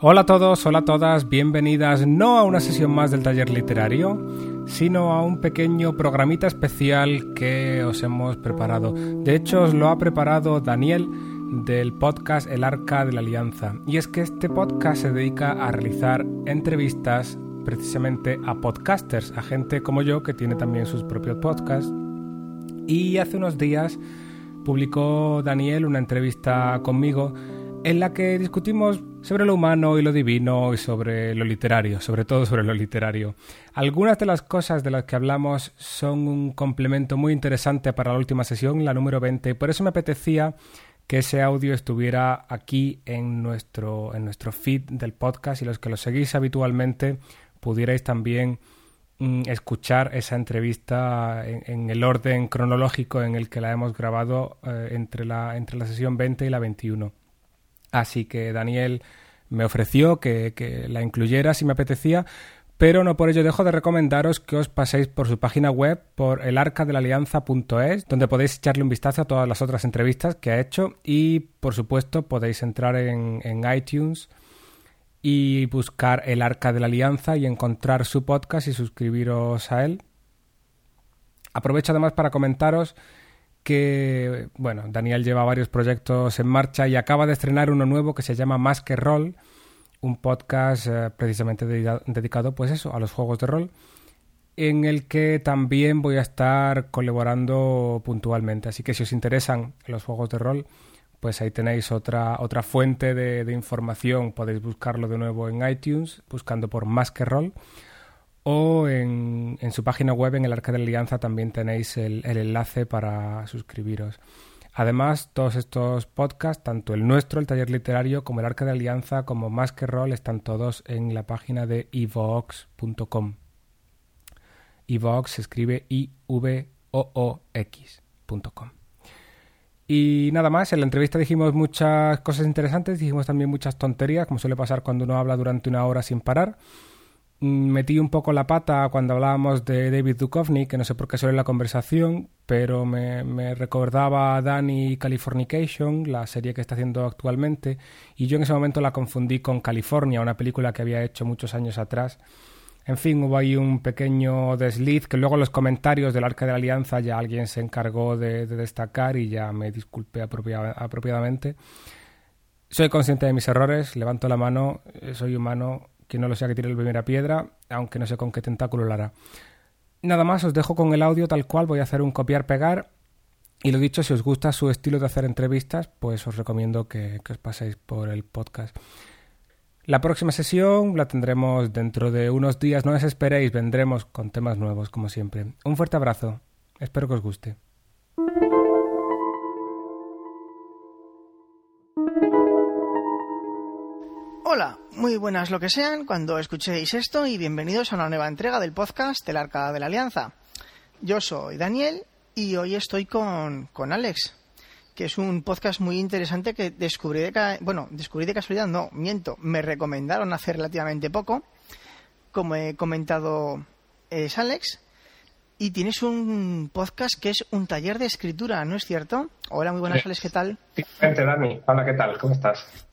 Hola a todos, hola a todas, bienvenidas no a una sesión más del taller literario, sino a un pequeño programita especial que os hemos preparado. De hecho, os lo ha preparado Daniel del podcast El Arca de la Alianza. Y es que este podcast se dedica a realizar entrevistas precisamente a podcasters, a gente como yo que tiene también sus propios podcasts. Y hace unos días publicó Daniel una entrevista conmigo en la que discutimos sobre lo humano y lo divino y sobre lo literario, sobre todo sobre lo literario. Algunas de las cosas de las que hablamos son un complemento muy interesante para la última sesión, la número 20, y por eso me apetecía que ese audio estuviera aquí en nuestro, en nuestro feed del podcast y los que lo seguís habitualmente pudierais también mm, escuchar esa entrevista en, el orden cronológico en el que la hemos grabado eh, entre, la, entre la sesión 20 y la 21. Así que Daniel me ofreció que, la incluyera si me apetecía, pero no por ello dejo de recomendaros que os paséis por su página web, por elarcadelalianza.es, donde podéis echarle un vistazo a todas las otras entrevistas que ha hecho y, por supuesto, podéis entrar en, en iTunes y buscar el Arca de la Alianza y encontrar su podcast y suscribiros a él. Aprovecho además para comentaros que, bueno, Daniel lleva varios proyectos en marcha y acaba de estrenar uno nuevo que se llama Más que un podcast eh, precisamente dedicado, pues eso, a los juegos de rol, en el que también voy a estar colaborando puntualmente. Así que si os interesan los juegos de rol, pues ahí tenéis otra, otra fuente de, información. Podéis buscarlo de nuevo en iTunes, buscando por Más que o en, su página web, en el Arca de Alianza, también tenéis el, enlace para suscribiros. Además, todos estos podcasts, tanto el nuestro, el taller literario, como el Arca de Alianza, como Más que Rol, están todos en la página de ivox.com. Ivox se escribe I-V-O-O-X.com. Y nada más, en la entrevista dijimos muchas cosas interesantes, dijimos también muchas tonterías, como suele pasar cuando uno habla durante una hora sin parar. Mm, metí un poco la pata cuando hablábamos de David Duchovny, que no sé por qué solo en la conversación, pero me, recordaba a Danny Californication, la serie que está haciendo actualmente, y yo en ese momento la confundí con California, una película que había hecho muchos años atrás. En fin, hubo ahí un pequeño desliz que luego en los comentarios del Arca de la Alianza ya alguien se encargó de, destacar y ya me disculpé apropiadamente. Soy consciente de mis errores, levanto la mano, eh, soy humano, que no lo sea que tire la primera piedra, aunque no sé con qué tentáculo lo hará. Nada más, os dejo con el audio tal cual, voy a hacer un copiar-pegar. Y lo dicho, si os gusta su estilo de hacer entrevistas, pues os recomiendo que, que os paséis por el podcast. La próxima sesión la tendremos dentro de unos días, no os esperéis, vendremos con temas nuevos, como siempre. Un fuerte abrazo, espero que os guste. Hola, muy buenas lo que sean cuando escuchéis esto y bienvenidos a una nueva entrega del podcast del Arca de la Alianza. Yo soy Daniel y hoy estoy con, con Alex, que es un podcast muy interesante que descubrí de, bueno, descubrí de casualidad, no, miento, me recomendaron hace relativamente poco. Como he comentado, es Alex. Y tienes un podcast que es un taller de escritura, ¿no es cierto? Hola, muy buenas, Alex, ¿qué tal? Dani. Hola, ¿qué tal? ¿Cómo estás?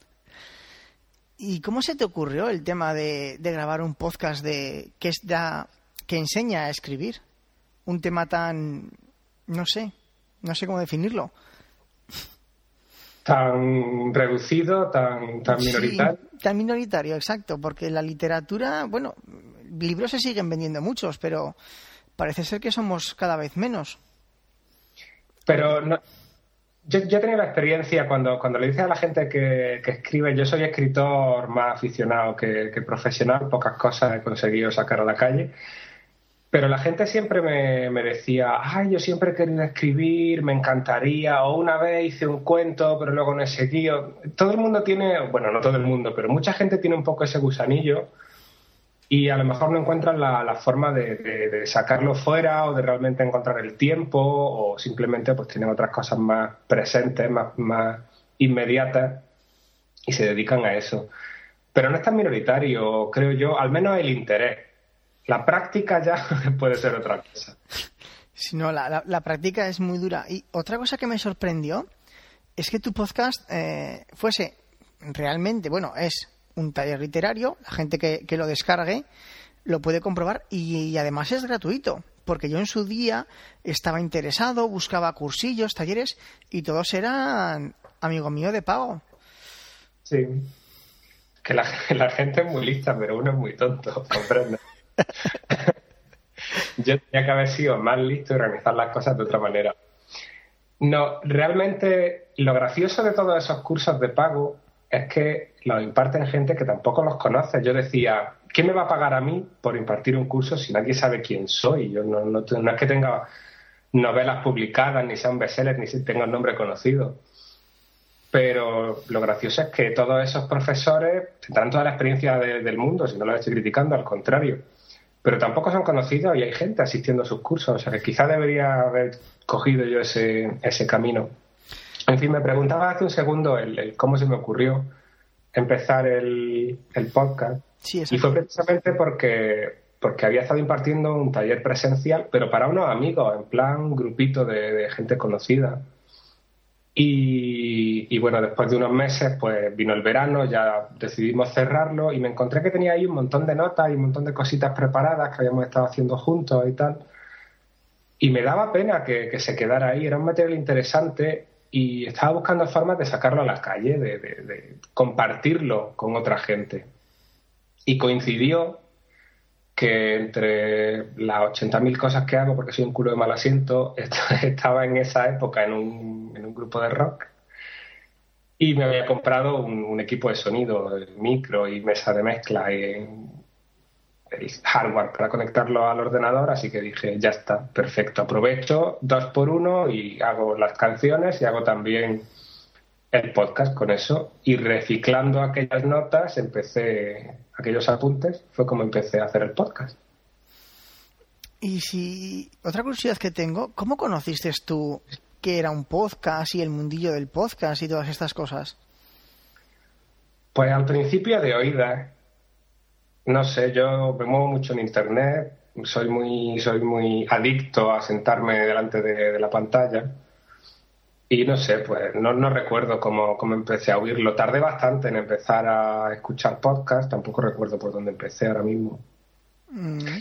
¿Y cómo se te ocurrió el tema de, grabar un podcast de que, es da, que enseña a escribir? Un tema tan, no sé, no sé cómo definirlo. Tan reducido, tan, tan minoritario. tan minoritario, exacto, porque la literatura, bueno, libros se siguen vendiendo muchos, pero parece ser que somos cada vez menos. Pero no, yo, he tenido la experiencia cuando, cuando le dices a la gente que, escribe, yo soy escritor más aficionado que, profesional, pocas cosas he conseguido sacar a la calle, pero la gente siempre me, me, decía, ay, yo siempre he querido escribir, me encantaría, o una vez hice un cuento, pero luego no he seguido. Todo el mundo tiene, bueno, no todo el mundo, pero mucha gente tiene un poco ese gusanillo y a lo mejor no encuentran la, forma de, sacarlo fuera o de realmente encontrar el tiempo o simplemente pues tienen otras cosas más presentes, más, más inmediatas y se dedican a eso. Pero no es tan minoritario, creo yo, al menos el interés. La práctica ya puede ser otra cosa. no, la, la, práctica es muy dura. Y otra cosa que me sorprendió es que tu podcast eh, fuese realmente, bueno, es un taller literario, la gente que, lo descargue lo puede comprobar y, además es gratuito, porque yo en su día estaba interesado, buscaba cursillos, talleres y todos eran amigo mío de pago. Sí, que la, la gente es muy lista, pero uno es muy tonto, comprende. yo tenía que haber sido más listo y organizar las cosas de otra manera. No, realmente lo gracioso de todos esos cursos de pago es que los imparten gente que tampoco los conoce. Yo decía, ¿qué me va a pagar a mí por impartir un curso si nadie sabe quién soy? Yo no, no, es que tenga novelas publicadas, ni sea un bestseller, ni tenga un nombre conocido. Pero lo gracioso es que todos esos profesores tendrán toda la experiencia del mundo, si no lo estoy criticando, al contrario. Pero tampoco son conocidos y hay gente asistiendo a sus cursos. O sea que quizá debería haber cogido yo ese, ese camino. En fin, me preguntaba hace un segundo el, cómo se me ocurrió empezar el, podcast. y fue precisamente porque, porque había estado impartiendo un taller presencial, pero para unos amigos, en plan un grupito de, gente conocida. Y, y, bueno, después de unos meses, pues vino el verano, ya decidimos cerrarlo y me encontré que tenía ahí un montón de notas y un montón de cositas preparadas que habíamos estado haciendo juntos y tal. Y me daba pena que, se quedara ahí, era un material interesante y estaba buscando formas de sacarlo a la calle, de, compartirlo con otra gente. Y coincidió que entre las 80.000 cosas que hago, porque soy un culo de mal asiento, estaba en esa época en un, en un grupo de rock y me había comprado un, equipo de sonido, micro y mesa de mezcla y el hardware para conectarlo al ordenador, así que dije, ya está, perfecto, aprovecho dos por uno y hago las canciones y hago también el podcast con eso. Y reciclando aquellas notas empecé aquellos apuntes fue como empecé a hacer el podcast. Y si otra curiosidad que tengo cómo conociste tú que era un podcast y el mundillo del podcast y todas estas cosas pues al principio de oídas no sé, yo me muevo mucho en internet, soy muy, soy muy adicto a sentarme delante de, la pantalla. Y no sé, pues no, no recuerdo cómo, cómo, empecé a oírlo. Tardé bastante en empezar a escuchar podcast, tampoco recuerdo por dónde empecé ahora mismo. Mm.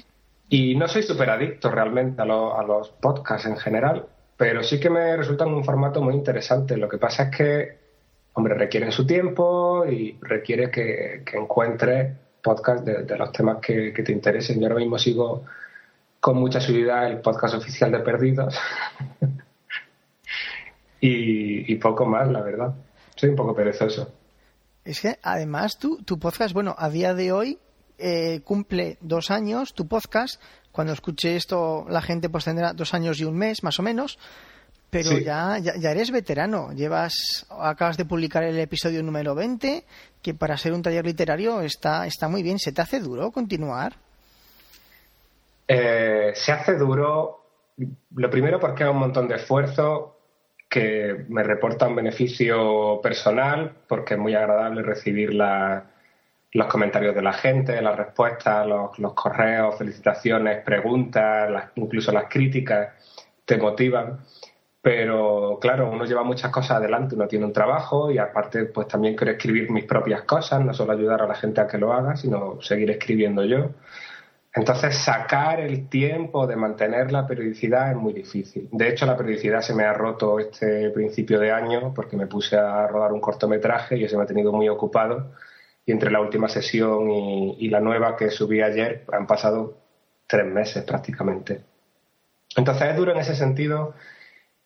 Y no soy súper adicto realmente a, a, los podcasts en general, pero sí que me resultan un formato muy interesante. Lo que pasa es que, hombre, requieren su tiempo y requiere que, que encuentre podcast de, los temas que, te interesen. Yo ahora mismo sigo con mucha seguridad el podcast oficial de Perdidos y, poco más, la verdad. Soy un poco perezoso. Es que además tu, tu podcast, bueno, a día de hoy eh, cumple dos años tu podcast. Cuando escuche esto, la gente pues tendrá dos años y un mes, más o menos. Pero ya, ya, eres veterano. Llevas, acabas de publicar el episodio número 20, que para ser un taller literario está, está muy bien. ¿Se te hace duro continuar? Eh, se hace duro, lo primero porque hay un montón de esfuerzo que me reporta un beneficio personal, porque es muy agradable recibir los comentarios de la gente, las respuestas, los, los correos, felicitaciones, preguntas, incluso las críticas te motivan pero claro, uno lleva muchas cosas adelante, uno tiene un trabajo y aparte pues también quiero escribir mis propias cosas, no solo ayudar a la gente a que lo haga, sino seguir escribiendo yo. Entonces sacar el tiempo de mantener la periodicidad es muy difícil. De hecho, la periodicidad se me ha roto este principio de año porque me puse a rodar un cortometraje y eso me ha tenido muy ocupado. Y entre la última sesión y, y la nueva que subí ayer han pasado tres meses prácticamente. Entonces es duro en ese sentido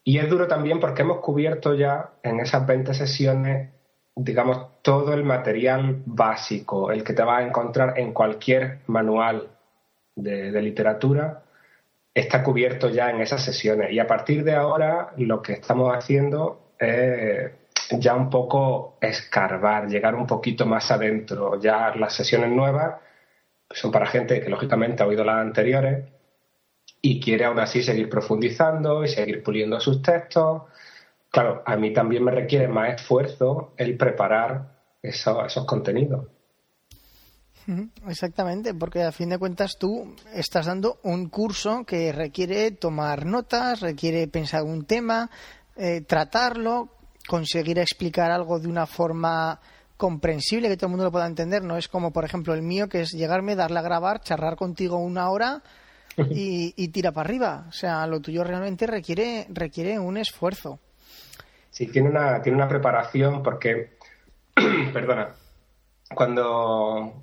y es duro también porque hemos cubierto ya en esas 20 sesiones, digamos, todo el material básico, el que te vas a encontrar en cualquier manual de, literatura, está cubierto ya en esas sesiones. Y a partir de ahora lo que estamos haciendo es ya un poco escarbar, llegar un poquito más adentro. Ya las sesiones nuevas son para gente que lógicamente ha oído las anteriores y quiere aún así seguir profundizando y seguir puliendo sus textos. Claro, a mí también me requiere más esfuerzo el preparar esos contenidos. Exactamente, porque a fin de cuentas tú estás dando un curso que requiere tomar notas, requiere pensar un tema, eh, tratarlo, conseguir explicar algo de una forma comprensible, que todo el mundo lo pueda entender. No es como, por ejemplo, el mío, que es llegarme, darle a grabar, charlar contigo una hora y, y tira para arriba. O sea, lo tuyo realmente requiere, requiere un esfuerzo. Sí, tiene una, tiene una preparación porque, perdona, cuando,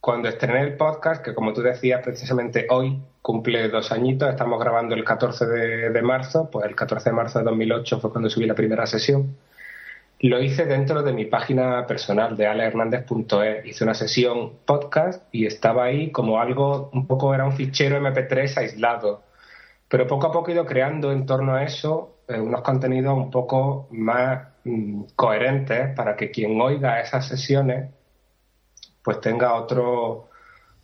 cuando estrené el podcast, que como tú decías, precisamente hoy cumple dos añitos, estamos grabando el 14 de, de marzo, pues el 14 de marzo de 2008 fue cuando subí la primera sesión. Lo hice dentro de mi página personal de alehernandez.es. Hice una sesión podcast y estaba ahí como algo, un poco era un fichero MP3 aislado. Pero poco a poco he ido creando en torno a eso eh, unos contenidos un poco más mm, coherentes para que quien oiga esas sesiones pues tenga otro,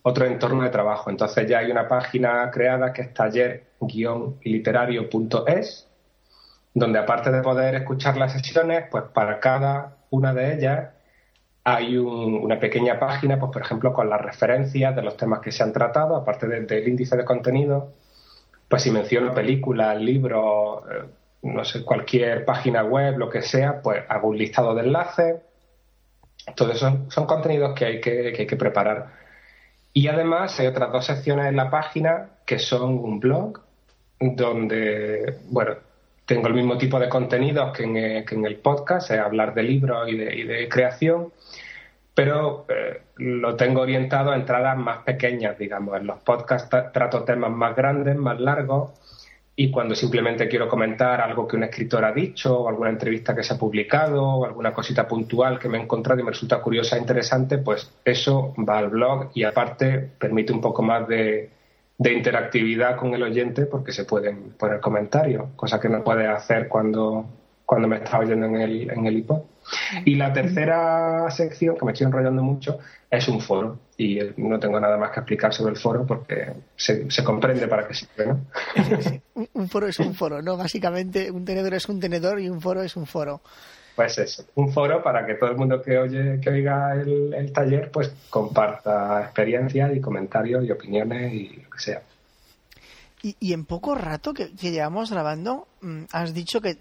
otro entorno de trabajo. Entonces ya hay una página creada que es taller-literario.es donde aparte de poder escuchar las sesiones, pues para cada una de ellas hay una pequeña página, pues por ejemplo, con las referencias de los temas que se han tratado, aparte del índice de contenido, pues si menciono películas, libros, eh, no sé, cualquier página web, lo que sea, pues hago un listado de enlaces. Todo eso son, contenidos que hay que hay que preparar. Y además hay otras dos secciones en la página que son un blog, donde, bueno, tengo el mismo tipo de contenidos que en, eh, el podcast, es hablar de libros y de, creación, pero eh, lo tengo orientado a entradas más pequeñas, digamos. En los podcasts trato temas más grandes, más largos, y cuando simplemente quiero comentar algo que un escritor ha dicho, o alguna entrevista que se ha publicado, o alguna cosita puntual que me he encontrado y me resulta curiosa e interesante, pues eso va al blog y aparte permite un poco más de, de interactividad con el oyente porque se pueden poner comentarios, cosa que no puede hacer cuando, cuando me estaba oyendo en el, en el iPod. Y la tercera sección, que me estoy enrollando mucho, es un foro. Y no tengo nada más que explicar sobre el foro porque se, se comprende para qué sirve, ¿no? un foro es un foro, ¿no? Básicamente un tenedor es un tenedor y un foro es un foro pues eso, un foro para que todo el mundo que oye, que oiga el, taller, pues comparta experiencias y comentarios y opiniones y lo que sea. Y, en poco rato que, llevamos grabando, mm, has dicho que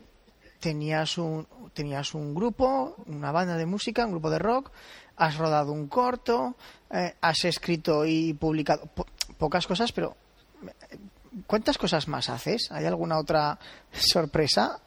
tenías un, tenías un grupo, una banda de música, un grupo de rock, has rodado un corto, eh, has escrito y publicado pocas cosas, pero eh, ¿cuántas cosas más haces? ¿Hay alguna otra sorpresa?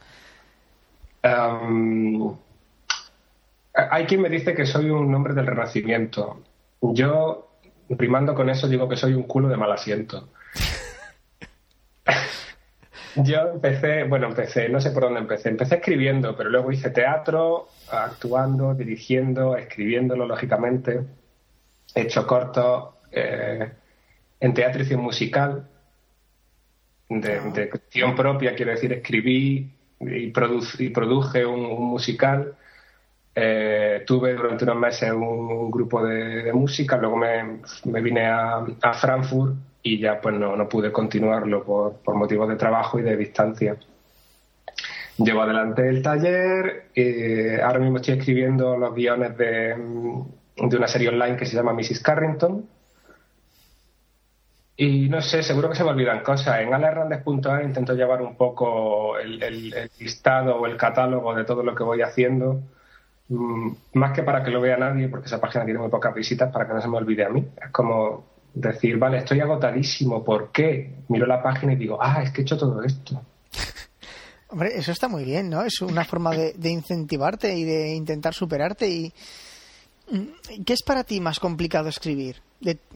Hay quien me dice que soy un hombre del Renacimiento. Yo, primando con eso, digo que soy un culo de mal asiento. Yo empecé, bueno, empecé, no sé por dónde empecé. Empecé escribiendo, pero luego hice teatro, actuando, dirigiendo, escribiéndolo, lógicamente. He hecho cortos eh, en teatro y musical, de, ah. de cuestión propia, quiero decir, escribí, y, y produje un, musical. Eh, tuve durante unos meses un, grupo de, música, luego me, me vine a, a, Frankfurt y ya pues no, no pude continuarlo por, por, motivos de trabajo y de distancia. Llevo adelante el taller, eh, ahora mismo estoy escribiendo los guiones de, de una serie online que se llama Mrs. Carrington, y no sé, seguro que se me olvidan cosas. En alerrandes.es intento llevar un poco el, listado o el catálogo de todo lo que voy haciendo, mm, más que para que lo vea nadie, porque esa página tiene muy pocas visitas, para que no se me olvide a mí. Es como decir, vale, estoy agotadísimo, ¿por qué? Miro la página y digo, ah, es que he hecho todo esto. Hombre, eso está muy bien, ¿no? Es una forma de, de incentivarte y de intentar superarte. y ¿Qué es para ti más complicado escribir?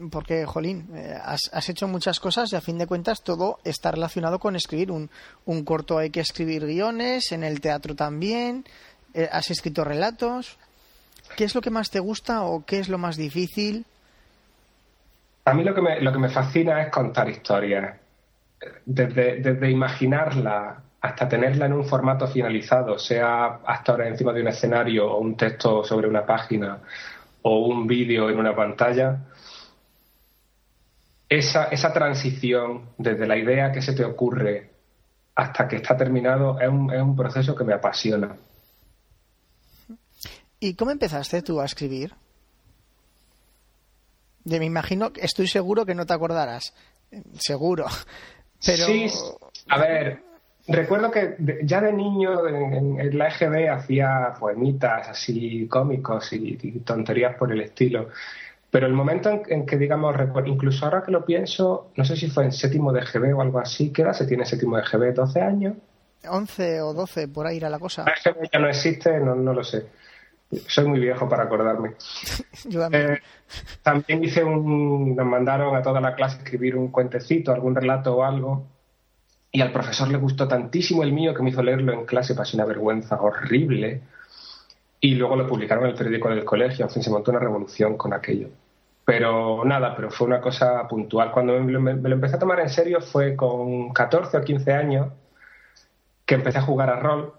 porque, Jolín, eh, has, hecho muchas cosas y a fin de cuentas todo está relacionado con escribir. Un, un corto hay que escribir guiones, en el teatro también, eh, has escrito relatos. ¿Qué es lo que más te gusta o qué es lo más difícil? A mí lo que me, lo que me fascina es contar historias. Desde, desde imaginarla hasta tenerla en un formato finalizado, sea hasta ahora encima de un escenario o un texto sobre una página o un vídeo en una pantalla, esa, esa transición desde la idea que se te ocurre hasta que está terminado es un, es un proceso que me apasiona. ¿Y cómo empezaste tú a escribir? De, me imagino, estoy seguro que no te acordarás. Seguro. Pero... Sí, a ver, recuerdo que ya de niño en, la EGB hacía poemitas así cómicos y, tonterías por el estilo. Pero el momento en, que, digamos, incluso ahora que lo pienso, no sé si fue en séptimo de EGB o algo así, ¿qué edad se tiene séptimo de EGB? ¿12 años? 11 o 12, por ahí era la cosa. La EGB ya no existe, no, no lo sé. Soy muy viejo para acordarme. también. Eh, también hice un. Nos mandaron a toda la clase escribir un cuentecito, algún relato o algo y al profesor le gustó tantísimo el mío que me hizo leerlo en clase, pasé una vergüenza horrible. Y luego lo publicaron en el periódico del colegio, en fin, se montó una revolución con aquello. Pero nada, pero fue una cosa puntual. Cuando me, lo empecé a tomar en serio fue con 14 o 15 años que empecé a jugar a rol.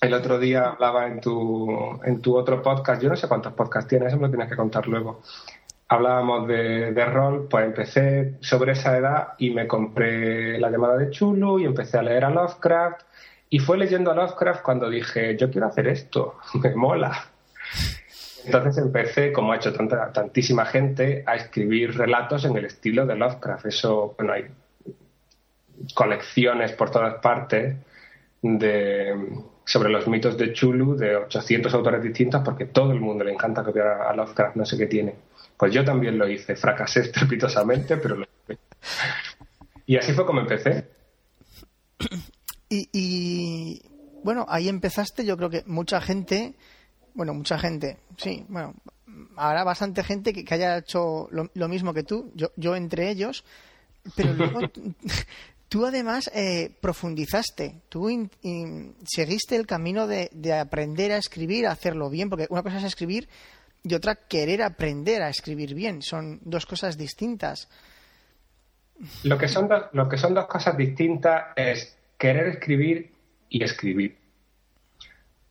El otro día hablaba en tu, en tu otro podcast, yo no sé cuántos podcasts tienes, eso me lo tienes que contar luego hablábamos de, rol, pues empecé sobre esa edad y me compré la llamada de Chulu y empecé a leer a Lovecraft. Y fue leyendo a Lovecraft cuando dije, yo quiero hacer esto, me mola. Entonces empecé, como ha hecho tanta, tantísima gente, a escribir relatos en el estilo de Lovecraft. Eso, bueno, hay colecciones por todas partes de, sobre los mitos de Chulu de 800 autores distintos porque todo el mundo le encanta copiar a Lovecraft, no sé qué tiene. Pues yo también lo hice, fracasé estrepitosamente, pero lo hice. Y así fue como empecé. Y, bueno, ahí empezaste, yo creo que mucha gente, bueno, mucha gente, sí, bueno, habrá bastante gente que, haya hecho lo, mismo que tú, yo, yo entre ellos, pero luego tú además eh, profundizaste, tú seguiste el camino de, de, aprender a escribir, a hacerlo bien, porque una cosa es escribir y otra querer aprender a escribir bien. Son dos cosas distintas. Lo que son, lo que son dos cosas distintas es querer escribir y escribir.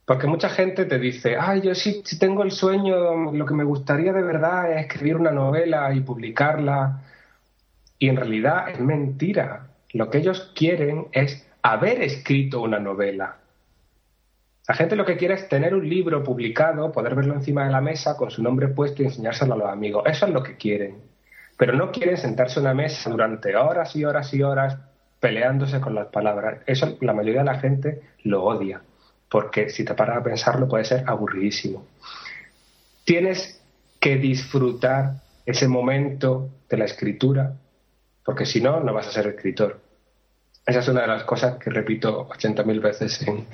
Porque mucha gente te dice, ay, yo sí, si tengo el sueño, lo que me gustaría de verdad es escribir una novela y publicarla. Y en realidad es mentira. Lo que ellos quieren es haber escrito una novela. La gente lo que quiere es tener un libro publicado, poder verlo encima de la mesa con su nombre puesto y enseñárselo a los amigos. Eso es lo que quieren. Pero no quieren sentarse en una mesa durante horas y horas y horas peleándose con las palabras. Eso la mayoría de la gente lo odia, porque si te paras a pensarlo puede ser aburridísimo. Tienes que disfrutar ese momento de la escritura, porque si no, no vas a ser escritor. Esa es una de las cosas que repito 80.000 veces en,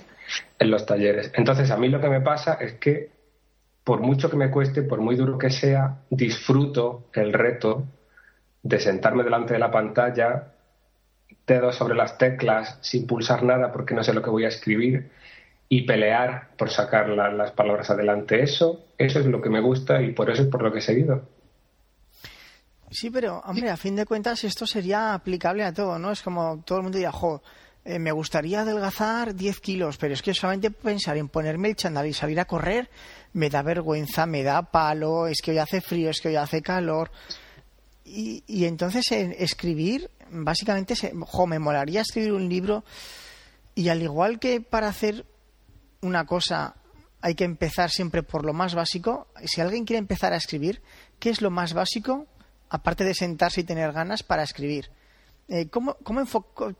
en los talleres. Entonces, a mí lo que me pasa es que, por mucho que me cueste, por muy duro que sea, disfruto el reto de sentarme delante de la pantalla, dedos sobre las teclas, sin pulsar nada porque no sé lo que voy a escribir, y pelear por sacar las palabras adelante. Eso, eso es lo que me gusta y por eso es por lo que he seguido. Sí, pero, hombre, a fin de cuentas esto sería aplicable a todo, ¿no? Es como todo el mundo diría, jo, eh, me gustaría adelgazar 10 kilos, pero es que solamente pensar en ponerme el chandal y salir a correr me da vergüenza, me da palo, es que hoy hace frío, es que hoy hace calor. Y, entonces en escribir, básicamente, se, me molaría escribir un libro y al igual que para hacer una cosa hay que empezar siempre por lo más básico, si alguien quiere empezar a escribir, ¿qué es lo más básico, aparte de sentarse y tener ganas para escribir? Eh, ¿cómo,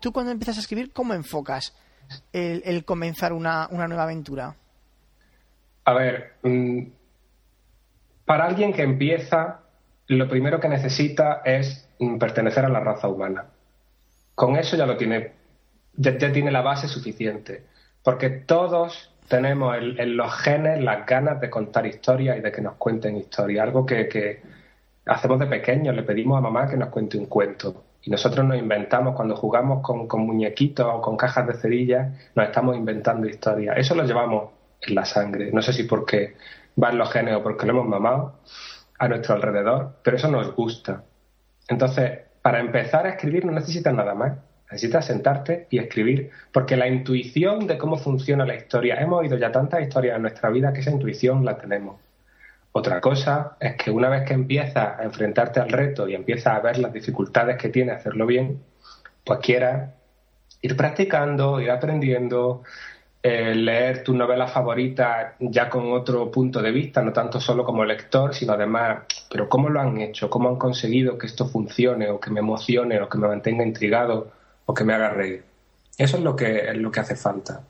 tú cuando empiezas a escribir, cómo enfocas el, comenzar una, nueva aventura? A ver, mm, para alguien que empieza, lo primero que necesita es mm, pertenecer a la raza humana. Con eso ya lo tiene, ya, tiene la base suficiente, porque todos tenemos en, los genes las ganas de contar historias y de que nos cuenten historias, algo que, que hacemos de pequeños, le pedimos a mamá que nos cuente un cuento y nosotros nos inventamos, cuando jugamos con, muñequitos o con cajas de cerillas, nos estamos inventando historias. Eso lo llevamos en la sangre. No sé si porque va en los genes o porque lo hemos mamado a nuestro alrededor, pero eso nos gusta. Entonces, para empezar a escribir no necesitas nada más. Necesitas sentarte y escribir, porque la intuición de cómo funciona la historia, hemos oído ya tantas historias en nuestra vida que esa intuición la tenemos. Otra cosa es que una vez que empiezas a enfrentarte al reto y empiezas a ver las dificultades que tiene hacerlo bien, pues quieras ir practicando, ir aprendiendo, eh, leer tu novela favorita ya con otro punto de vista, no tanto solo como lector, sino además, pero cómo lo han hecho, cómo han conseguido que esto funcione o que me emocione o que me mantenga intrigado o que me haga reír. Eso es lo que, es lo que hace falta.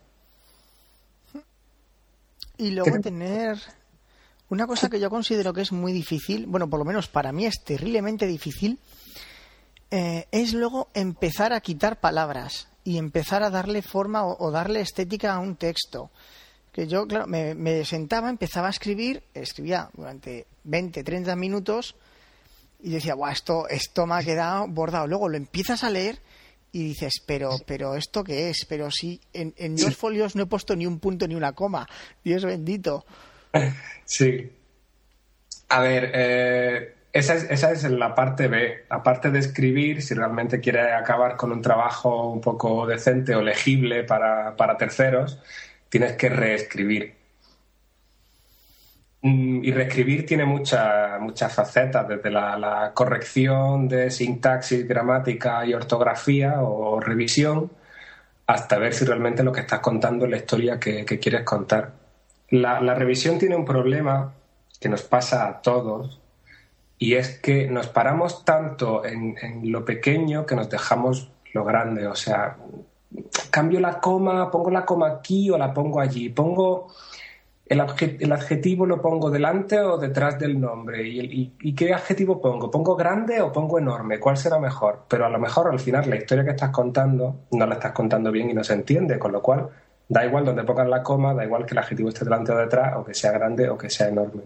Y luego tener una cosa que yo considero que es muy difícil, bueno, por lo menos para mí es terriblemente difícil, eh, es luego empezar a quitar palabras y empezar a darle forma o, darle estética a un texto. Que yo, claro, me, sentaba, empezaba a escribir, escribía durante 20, 30 minutos y decía, Buah, esto, esto me ha quedado bordado. Luego lo empiezas a leer y dices, pero, pero ¿esto qué es? Pero si en, en dos folios no he puesto ni un punto ni una coma. Dios bendito. Sí. A ver, eh, esa, es, la parte B. Aparte de escribir, si realmente quiere acabar con un trabajo un poco decente o legible para, para terceros, tienes que reescribir. Mm, y reescribir tiene muchas facetas, desde la, corrección de sintaxis, gramática y ortografía o revisión, hasta ver si realmente lo que estás contando es la historia que, quieres contar. La, revisión tiene un problema que nos pasa a todos, y es que nos paramos tanto en, lo pequeño que nos dejamos lo grande. O sea, cambio la coma, pongo la coma aquí o la pongo allí, pongo el, adjetivo lo pongo delante o detrás del nombre. ¿Y, qué adjetivo pongo? ¿Pongo grande o pongo enorme? ¿Cuál será mejor? Pero a lo mejor al final la historia que estás contando no la estás contando bien y no se entiende, con lo cual da igual donde pongas la coma, da igual que el adjetivo esté delante o detrás, o que sea grande o que sea enorme.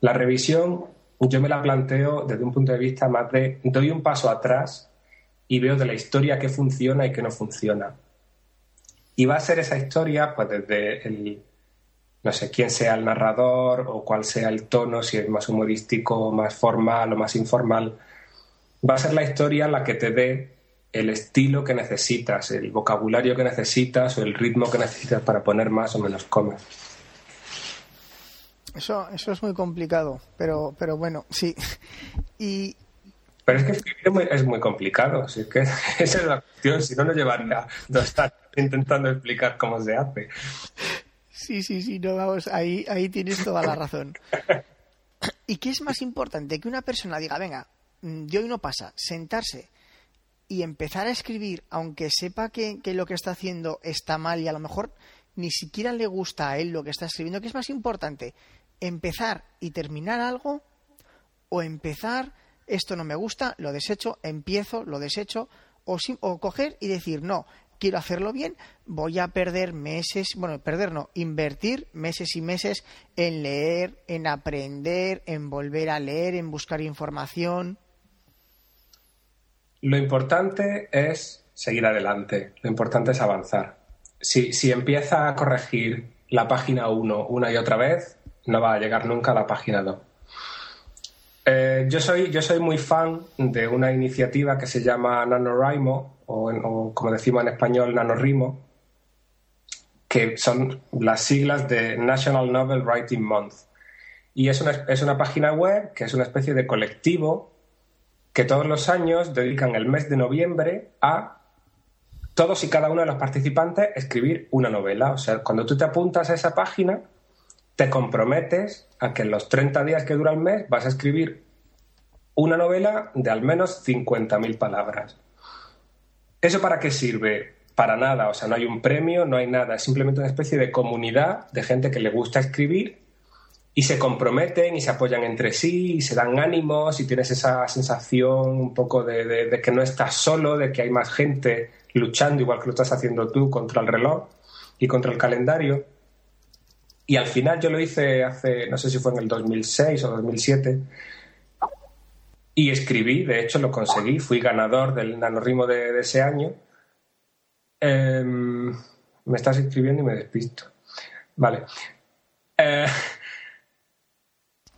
La revisión yo me la planteo desde un punto de vista más de doy un paso atrás y veo de la historia qué funciona y qué no funciona. Y va a ser esa historia, pues desde el, no sé quién sea el narrador o cuál sea el tono, si es más humorístico, más formal o más informal, va a ser la historia la que te dé el estilo que necesitas, el vocabulario que necesitas o el ritmo que necesitas para poner más o menos comer. Eso, eso es muy complicado, pero, pero bueno, sí. Y, pero es que escribir es muy complicado, así que esa es la cuestión, si no, no llevaría dos años intentando explicar cómo se hace. Sí, sí, sí, no, vamos, ahí, ahí tienes toda la razón. ¿Y qué es más importante? Que una persona diga, venga, mm, de hoy no pasa, sentarse y empezar a escribir, aunque sepa que, que, lo que está haciendo está mal y a lo mejor ni siquiera le gusta a él lo que está escribiendo, ¿qué es más importante? ¿Empezar y terminar algo? ¿O empezar, esto no me gusta, lo desecho, empiezo, lo desecho? O, o coger y decir, no, quiero hacerlo bien, voy a perder meses, bueno, perder no, invertir meses y meses en leer, en aprender, en volver a leer, en buscar información. Lo importante es seguir adelante, lo importante es avanzar. Si, si empieza a corregir la página 1 una y otra vez, no va a llegar nunca a la página 2. Eh, yo, soy, yo soy muy fan de una iniciativa que se llama NaNoWriMo, o, como decimos en español, NaNoWriMo, que son las siglas de National Novel Writing Month. Y es una, es una página web que es una especie de colectivo que todos los años dedican el mes de noviembre a todos y cada uno de los participantes escribir una novela. O sea, cuando tú te apuntas a esa página, te comprometes a que en los 30 días que dura el mes vas a escribir una novela de al menos 50.000 palabras. ¿Eso para qué sirve? Para nada, o sea, no hay un premio, no hay nada, es simplemente una especie de comunidad de gente que le gusta escribir y se comprometen y se apoyan entre sí y se dan ánimos y tienes esa sensación un poco de, de que no estás solo, de que hay más gente luchando igual que lo estás haciendo tú contra el reloj y contra el calendario. Y al final yo lo hice hace, no sé si fue en el 2006 o 2007, y escribí, de hecho lo conseguí, fui ganador del nanorrimo de, de ese año. Em, me estás escribiendo y me despisto. Vale. Eh,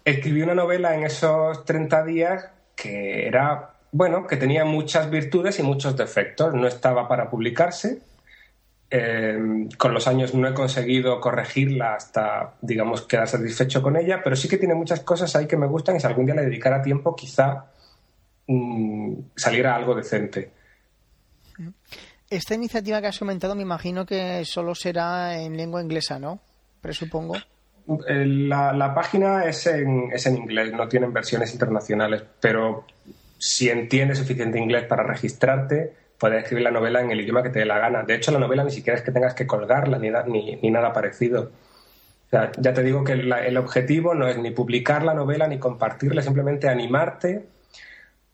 escribí una novela en esos 30 días que era, bueno, que tenía muchas virtudes y muchos defectos. No estaba para publicarse, eh, con los años no he conseguido corregirla hasta, digamos, quedar satisfecho con ella, pero sí que tiene muchas cosas ahí que me gustan y si algún día le dedicara tiempo, quizá mm, saliera algo decente. Esta iniciativa que has comentado, me imagino que solo será en lengua inglesa, ¿no? Presupongo. Eh, la, página es en, es en inglés, no tienen versiones internacionales, pero si entiendes suficiente inglés para registrarte, puedes escribir la novela en el idioma que te dé la gana. De hecho, la novela ni siquiera es que tengas que colgarla ni, ni, ni nada parecido. ya te digo que el objetivo no es ni publicar la novela ni compartirla, simplemente animarte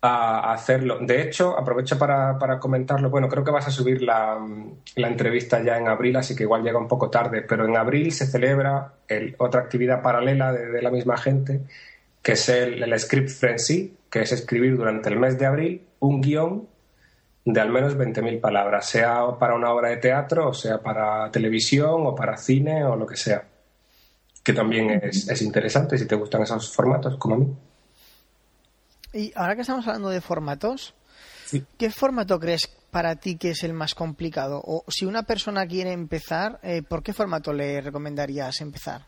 a hacerlo. De hecho, aprovecho para, para, comentarlo. Bueno, creo que vas a subir la, la, entrevista ya en abril, así que igual llega un poco tarde, pero en abril se celebra el, otra actividad paralela de, la misma gente, que es el, el Script Frenzy, que es escribir durante el mes de abril un guion de al menos 20.000 palabras, sea para una obra de teatro, o sea para televisión, o para cine, o lo que sea. Que también es, es interesante si te gustan esos formatos, como a mí. Y ahora que estamos hablando de formatos, ¿qué formato crees para ti que es el más complicado? O si una persona quiere empezar, eh, ¿por qué formato le recomendarías empezar?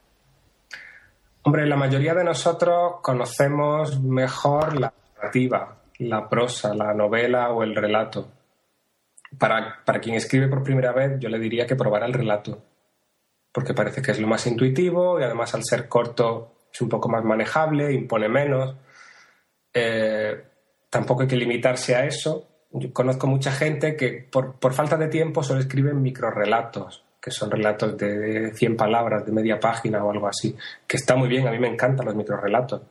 Hombre, la mayoría de nosotros conocemos mejor la narrativa, la prosa, la novela o el relato. Para, para quien escribe por primera vez, yo le diría que probara el relato, porque parece que es lo más intuitivo y además al ser corto es un poco más manejable, impone menos eh, tampoco hay que limitarse a eso. Yo conozco mucha gente que por, falta de tiempo solo escriben microrelatos, que son relatos de 100 palabras, de media página o algo así, que está muy bien, a mí me encantan los microrelatos.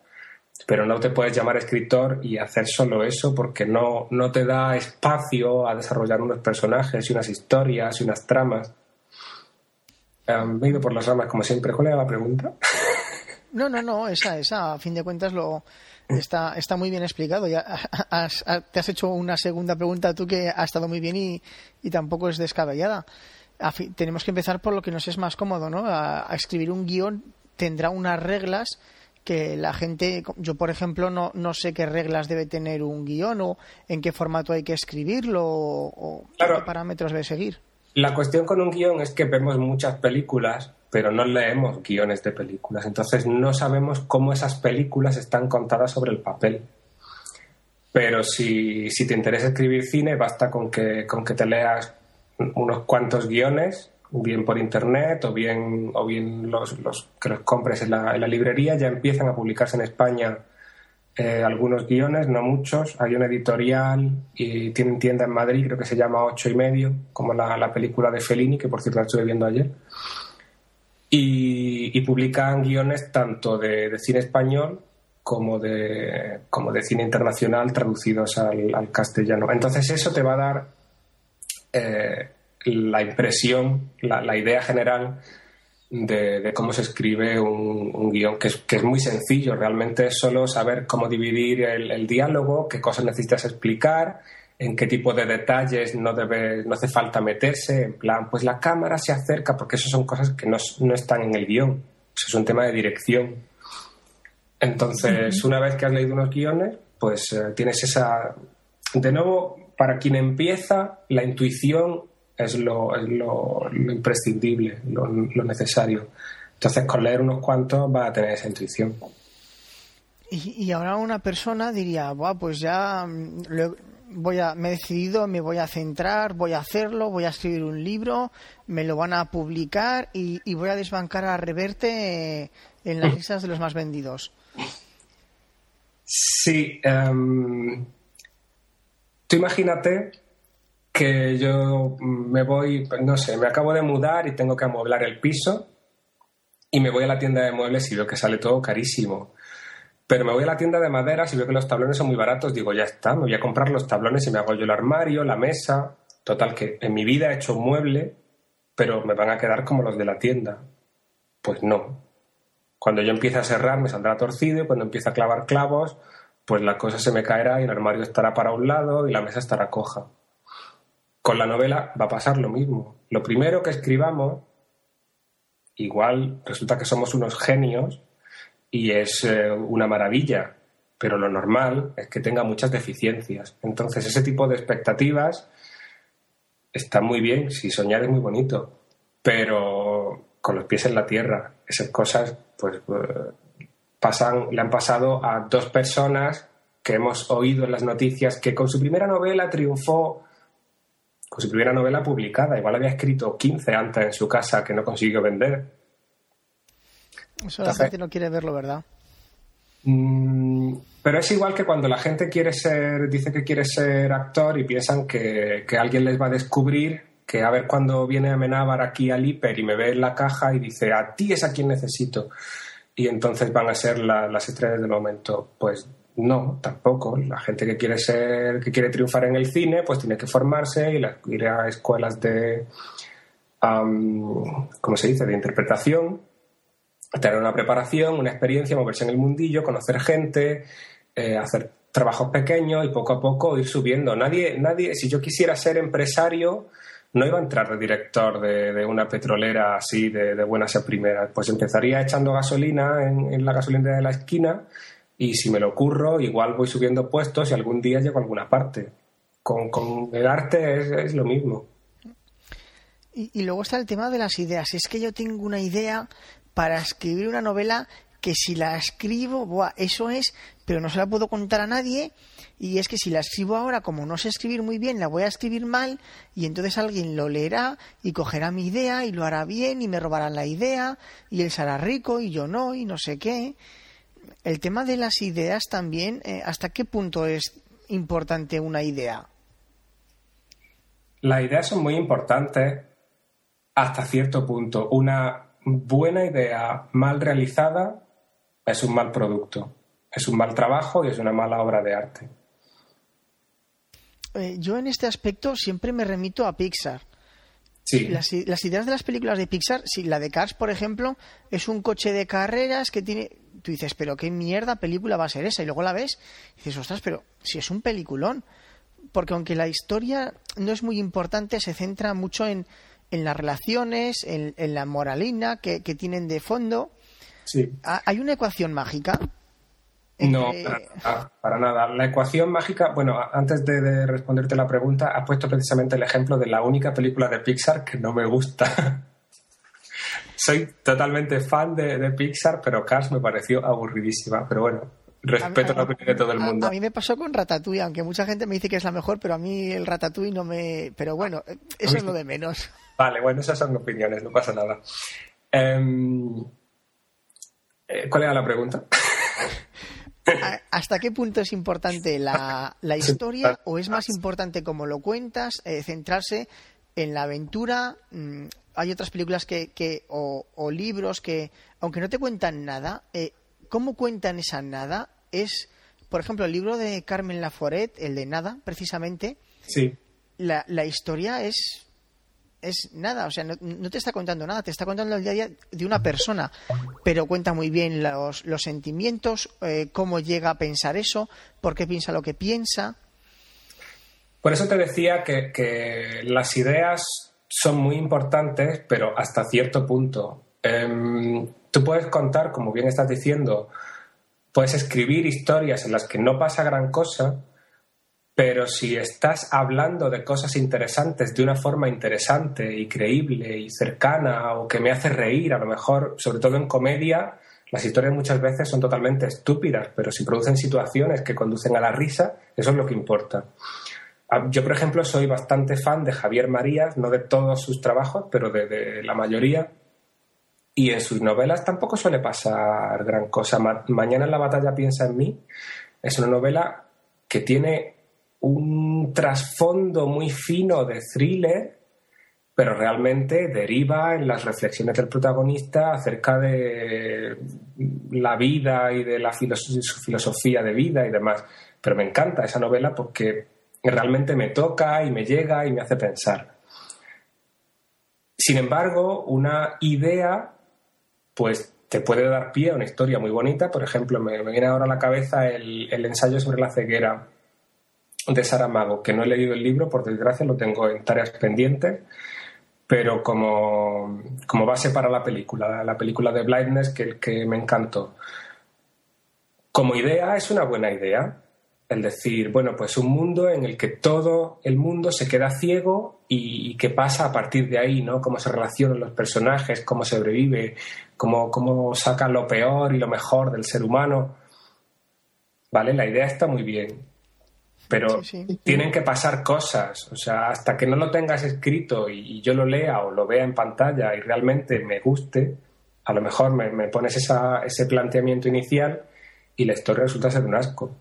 Pero no te puedes llamar escritor y hacer solo eso porque no, no te da espacio a desarrollar unos personajes y unas historias y unas tramas. me he ido por las ramas como siempre. ¿Cuál era la pregunta? No, no, no, esa, esa, a fin de cuentas lo, Está, está muy bien explicado. Ya te has hecho una segunda pregunta tú que ha estado muy bien y, y tampoco es descabellada. tenemos que empezar por lo que nos es más cómodo, ¿no? A, escribir un guion tendrá unas reglas que la gente, yo por ejemplo no, no sé qué reglas debe tener un guion o en qué formato hay que escribirlo o, qué parámetros debe seguir. La cuestión con un guion es que vemos muchas películas pero no leemos guiones de películas, entonces no sabemos cómo esas películas están contadas sobre el papel. Pero si, te interesa escribir cine, basta con que, con que te leas unos cuantos guiones, bien por internet o bien, o bien los, los que los compres en la, librería, ya empiezan a publicarse en España eh, algunos guiones, no muchos. Hay una editorial y tienen tienda en Madrid, creo que se llama Ocho y Medio, como la, la película de Fellini, que por cierto la estuve viendo ayer y, publican guiones tanto de, cine español como de, como de cine internacional traducidos al, castellano. Entonces eso te va a dar eh, la impresión, la, idea general de, cómo se escribe un, guion, que es, que es, muy sencillo. Realmente es solo saber cómo dividir el diálogo, qué cosas necesitas explicar en qué tipo de detalles no debe, no hace falta meterse, en plan, pues la cámara se acerca, porque eso son cosas que no, están en el guion, eso es un tema de dirección. Entonces, una vez que has leído unos guiones, pues eh, tienes esa... De nuevo, para quien empieza, la intuición es lo, imprescindible, lo, necesario. Entonces, con leer unos cuantos va a tener esa intuición. Y, y ahora una persona diría, Buah, pues ya mm, voy a, me he decidido, me voy a centrar, voy a hacerlo, voy a escribir un libro, me lo van a publicar y, voy a desbancar a Reverte eh, en las listas de los más vendidos. Sí. Em, tú imagínate que yo me voy, no sé, me acabo de mudar y tengo que amueblar el piso y me voy a la tienda de muebles y veo que sale todo carísimo. Pero me voy a la tienda de madera, si veo que los tablones son muy baratos, digo, ya está, me voy a comprar los tablones y me hago yo el armario, la mesa. Total, que en mi vida he hecho un mueble, pero me van a quedar como los de la tienda. Pues no. Cuando yo empiece a cerrar, me saldrá torcido y cuando empiece a clavar clavos, pues la cosa se me caerá y el armario estará para un lado y la mesa estará coja. Con la novela va a pasar lo mismo. Lo primero que escribamos, igual resulta que somos unos genios y es eh, una maravilla, pero lo normal es que tenga muchas deficiencias. Entonces, ese tipo de expectativas está muy bien, si soñar es muy bonito, pero con los pies en la tierra, esas cosas pues eh, pasan, le han pasado a dos personas que hemos oído en las noticias que con su primera novela triunfó con su primera novela publicada, igual había escrito 15 antes en su casa que no consiguió vender eso la gente no quiere verlo, ¿verdad? Mm, Pero es igual que cuando la gente quiere ser, dice que quiere ser actor y piensan que, alguien les va a descubrir, que a ver cuando viene Amenábar aquí al hiper y me ve en la caja y dice, a ti es a quien necesito. Y entonces van a ser las estrellas del momento. Pues no, tampoco. La gente que quiere ser, que quiere triunfar en el cine, pues tiene que formarse y ir a escuelas de, ¿cómo se dice?, de interpretación, tener una preparación, una experiencia, moverse en el mundillo, conocer gente, eh, hacer trabajos pequeños y poco a poco ir subiendo. Nadie, nadie, si yo quisiera ser empresario, no iba a entrar de director de, una petrolera así de, buenas a primeras. Pues empezaría echando gasolina en, la gasolina de la esquina y si me lo ocurro, igual voy subiendo puestos y algún día llego a alguna parte. Con, el arte es lo mismo. Y, luego está el tema de las ideas. Es que yo tengo una idea para escribir una novela que si la escribo, buah, eso es, pero no se la puedo contar a nadie. Y es que si la escribo ahora, como no sé escribir muy bien, la voy a escribir mal y entonces alguien lo leerá y cogerá mi idea y lo hará bien y me robarán la idea y él será rico y yo no y no sé qué. El tema de las ideas también, eh, ¿hasta qué punto es importante una idea? Las ideas son muy importantes hasta cierto punto. Una buena idea mal realizada es un mal producto, es un mal trabajo y es una mala obra de arte. Eh, yo en este aspecto siempre me remito a Pixar. Sí. Las, ideas de las películas de Pixar, si la de Cars, por ejemplo, es un coche de carreras que tiene. Tú dices, pero qué mierda película va a ser esa. Y luego la ves y dices, ostras, pero si es un peliculón. Porque aunque la historia no es muy importante, se centra mucho en, en las relaciones, en, la moralina que, tienen de fondo. Sí. ¿Hay una ecuación mágica? No, para nada, La ecuación mágica, bueno, antes de, responderte la pregunta, has puesto precisamente el ejemplo de la única película de Pixar que no me gusta. Soy totalmente fan de, de, Pixar, pero Cars me pareció aburridísima. Pero bueno, Respeto la opinión de todo el mundo. A, mí me pasó con Ratatouille, aunque mucha gente me dice que es la mejor, pero a mí el Ratatouille no me... Pero bueno, eso es lo de menos. Vale, bueno, esas son opiniones, no pasa nada. Em, eh, ¿Cuál era la pregunta? ¿Hasta qué punto es importante la, historia o es más importante como lo cuentas, eh, centrarse en la aventura? Mm, hay otras películas que, que o, o, libros que, aunque no te cuentan nada, eh, cómo cuentan esa nada es, por ejemplo, el libro de Carmen Laforet, el de Nada, precisamente. Sí. La, historia es es nada, o sea, no, te está contando nada, te está contando el día a día de una persona, pero cuenta muy bien los, los sentimientos, eh, cómo llega a pensar eso, por qué piensa lo que piensa. Por eso te decía que, que las ideas son muy importantes, pero hasta cierto punto. Em, tú puedes contar, como bien estás diciendo, puedes escribir historias en las que no pasa gran cosa, pero si estás hablando de cosas interesantes de una forma interesante y creíble y cercana o que me hace reír, a lo mejor, sobre todo en comedia, las historias muchas veces son totalmente estúpidas, pero si producen situaciones que conducen a la risa, eso es lo que importa. Ah, yo, por ejemplo, soy bastante fan de Javier Marías, no de todos sus trabajos, pero de la mayoría. Y en sus novelas tampoco suele pasar gran cosa. Mañana en la batalla piensa en mí. Es una novela que tiene un trasfondo muy fino de thriller, pero realmente deriva en las reflexiones del protagonista acerca de la vida y de la su filosofía de vida y demás. Pero me encanta esa novela porque realmente me toca y me llega y me hace pensar. Sin embargo, una idea pues te puede dar pie a una historia muy bonita. Por ejemplo, me, viene ahora a la cabeza el, ensayo sobre la ceguera de Saramago, que no he leído el libro, por desgracia lo tengo en tareas pendientes, pero como, como base para la película, la película de Blindness que, que me encantó. Como idea es una buena idea, el decir, bueno, pues un mundo en el que todo el mundo se queda ciego y, qué pasa a partir de ahí, ¿no? Cómo se relacionan los personajes, cómo sobrevive, cómo, cómo sacan lo peor y lo mejor del ser humano. ¿Vale? La idea está muy bien. Pero tienen que pasar cosas. O sea, hasta que no lo tengas escrito y, yo lo lea o lo vea en pantalla y realmente me guste, a lo mejor me, me pones esa, ese planteamiento inicial y la historia resulta ser un asco.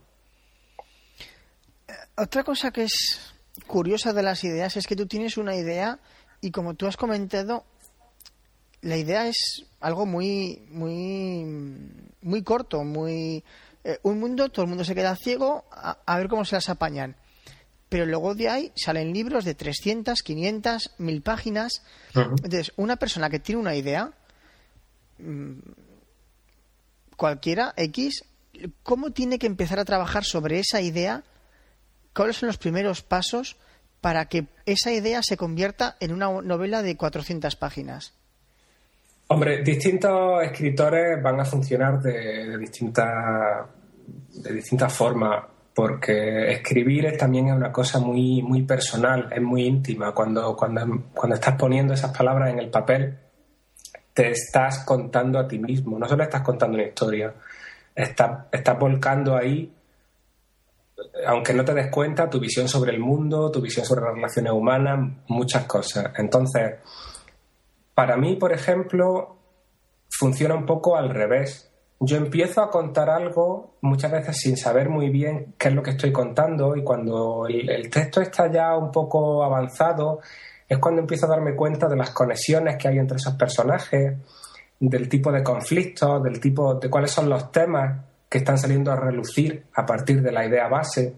Otra cosa que es curiosa de las ideas es que tú tienes una idea y como tú has comentado, la idea es algo muy, muy, muy corto, muy eh, un mundo, todo el mundo se queda ciego a, ver cómo se las apañan. Pero luego de ahí salen libros de 300, 500, 1000 páginas. Entonces, una persona que tiene una idea, mm, cualquiera, X, ¿cómo tiene que empezar a trabajar sobre esa idea? ¿Cuáles son los primeros pasos para que esa idea se convierta en una novela de 400 páginas? Hombre, distintos escritores van a funcionar de, distintas de distintas formas, porque escribir también es una cosa muy, muy personal, es muy íntima. Cuando, cuando, cuando estás poniendo esas palabras en el papel, te estás contando a ti mismo, no solo estás contando una historia, estás, estás volcando ahí aunque no te des cuenta, tu visión sobre el mundo, tu visión sobre las relaciones humanas, muchas cosas. Entonces, para mí, por ejemplo, funciona un poco al revés. Yo empiezo a contar algo muchas veces sin saber muy bien qué es lo que estoy contando y cuando el, texto está ya un poco avanzado es cuando empiezo a darme cuenta de las conexiones que hay entre esos personajes, del tipo de conflictos, del tipo de cuáles son los temas que están saliendo a relucir a partir de la idea base.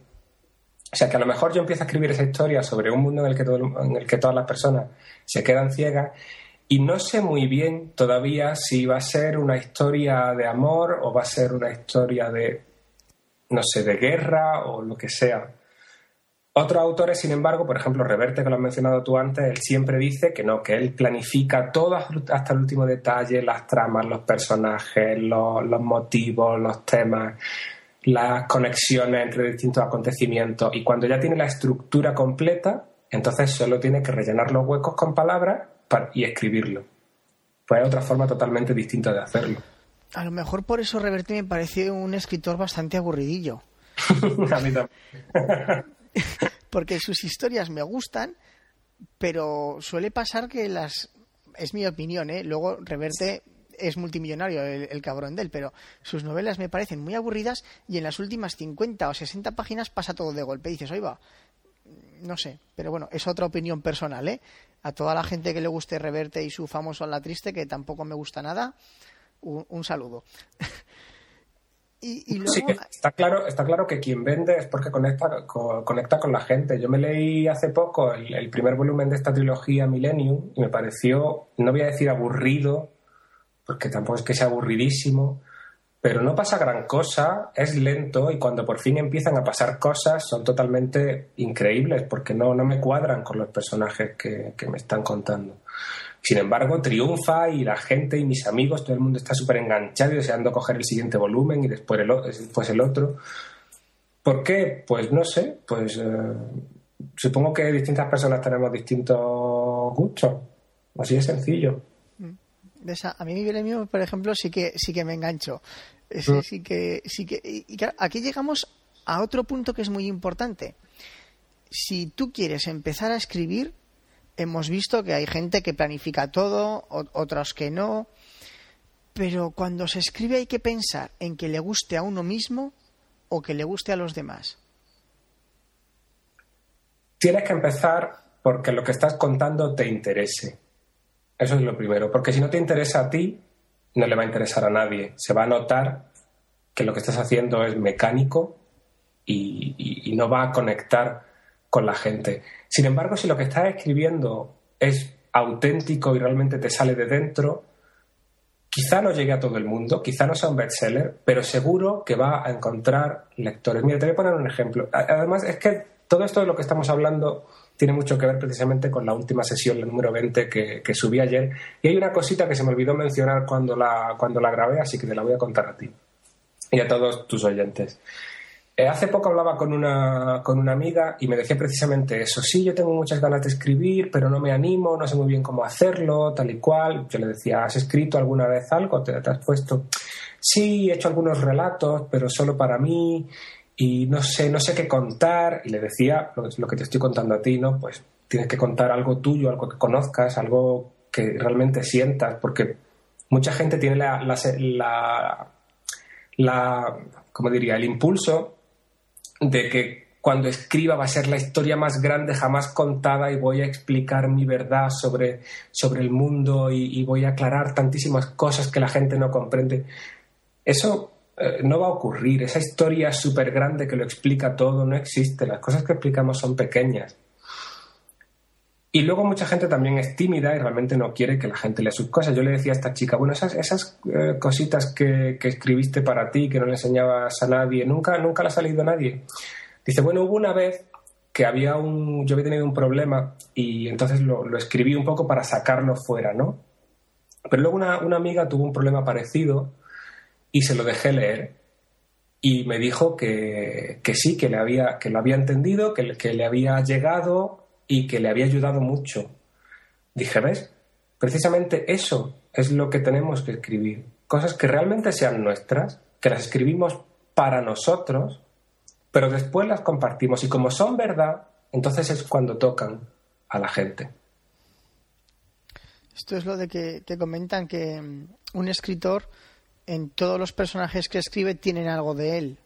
O sea que a lo mejor yo empiezo a escribir esa historia sobre un mundo en el que, en el que todas las personas se quedan ciegas y no sé muy bien todavía si va a ser una historia de amor o va a ser una historia de, no sé, de guerra o lo que sea. Otros autores, sin embargo, por ejemplo, Reverte, que lo has mencionado tú antes, él siempre dice que no, que él planifica todo hasta el último detalle, las tramas, los personajes, los, los motivos, los temas, las conexiones entre distintos acontecimientos. Y cuando ya tiene la estructura completa, entonces solo tiene que rellenar los huecos con palabras y escribirlo. Pues hay otra forma totalmente distinta de hacerlo. A lo mejor por eso Reverte me parece un escritor bastante aburridillo. a mí también. Porque sus historias me gustan, pero suele pasar que las... Es mi opinión, ¿eh? Luego Reverte es multimillonario el, cabrón de él, pero sus novelas me parecen muy aburridas y en las últimas 50 o 60 páginas pasa todo de golpe. Y dices, oiga, no sé, pero bueno, es otra opinión personal, ¿eh? A toda la gente que le guste Reverte y su famoso La Triste, que tampoco me gusta nada, un, saludo. y, Sí, está claro, está claro que quien vende es porque conecta con, conecta con la gente. Yo me leí hace poco el, el primer volumen de esta trilogía Millennium y me pareció, no voy a decir aburrido, porque tampoco es que sea aburridísimo, pero no pasa gran cosa, es lento y cuando por fin empiezan a pasar cosas son totalmente increíbles porque no, no me cuadran con los personajes que, me están contando. Sin embargo, triunfa y la gente y mis amigos, todo el mundo está súper enganchado y deseando coger el siguiente volumen y después el, el otro. ¿Por qué? Pues no sé, pues eh, supongo que distintas personas tenemos distintos gustos. Así de sencillo a mí mi mío, por ejemplo, sí que sí que me engancho. Sí, mm. sí que sí que y, aquí llegamos a otro punto que es muy importante. Si tú quieres empezar a escribir, hemos visto que hay gente que planifica todo, otros que no, pero cuando se escribe hay que pensar en que le guste a uno mismo o que le guste a los demás. Tienes que empezar porque lo que estás contando te interese. Eso es lo primero, porque si no te interesa a ti, no le va a interesar a nadie. Se va a notar que lo que estás haciendo es mecánico y, no va a conectar con la gente. Sin embargo, si lo que estás escribiendo es auténtico y realmente te sale de dentro, quizá no llegue a todo el mundo, quizá no sea un bestseller, pero seguro que va a encontrar lectores. Mira, te voy a poner un ejemplo. Además, es que todo esto de lo que estamos hablando tiene mucho que ver precisamente con la última sesión, la número 20 que, subí ayer. Y hay una cosita que se me olvidó mencionar cuando la, cuando la grabé, así que te la voy a contar a ti y a todos tus oyentes. Eh, hace poco hablaba con una, con una amiga y me decía precisamente eso. Sí, yo tengo muchas ganas de escribir, pero no me animo, no sé muy bien cómo hacerlo, tal y cual. Yo le decía, ¿has escrito alguna vez algo? ¿Te, te has puesto? Sí, he hecho algunos relatos, pero solo para mí y no sé, no sé qué contar. Y le decía, lo, que te estoy contando a ti, ¿no? Pues tienes que contar algo tuyo, algo que conozcas, algo que realmente sientas, porque mucha gente tiene la, la, la, como diría, el impulso de que cuando escriba va a ser la historia más grande jamás contada y voy a explicar mi verdad sobre, sobre el mundo y, voy a aclarar tantísimas cosas que la gente no comprende. Eso eh, no va a ocurrir. Esa historia súper grande que lo explica todo no existe. Las cosas que explicamos son pequeñas. Y luego mucha gente también es tímida y realmente no quiere que la gente lea sus cosas. Yo le decía a esta chica, bueno, esas, esas eh, cositas que, escribiste para ti, que no le enseñabas a nadie, nunca, nunca las ha leído nadie. Dice, bueno, hubo una vez que había un, yo había tenido un problema y entonces lo, lo escribí un poco para sacarlo fuera, ¿no? Pero luego una, una, amiga tuvo un problema parecido y se lo dejé leer y me dijo que, que sí, que, le había, que lo había entendido, que, que le había llegado y que le había ayudado mucho. Dije, ¿ves? Precisamente eso es lo que tenemos que escribir. Cosas que realmente sean nuestras, que las escribimos para nosotros pero después las compartimos y como son verdad, entonces es cuando tocan a la gente. Esto es lo de que, comentan que mm, un escritor en todos los personajes que escribe tienen algo de él.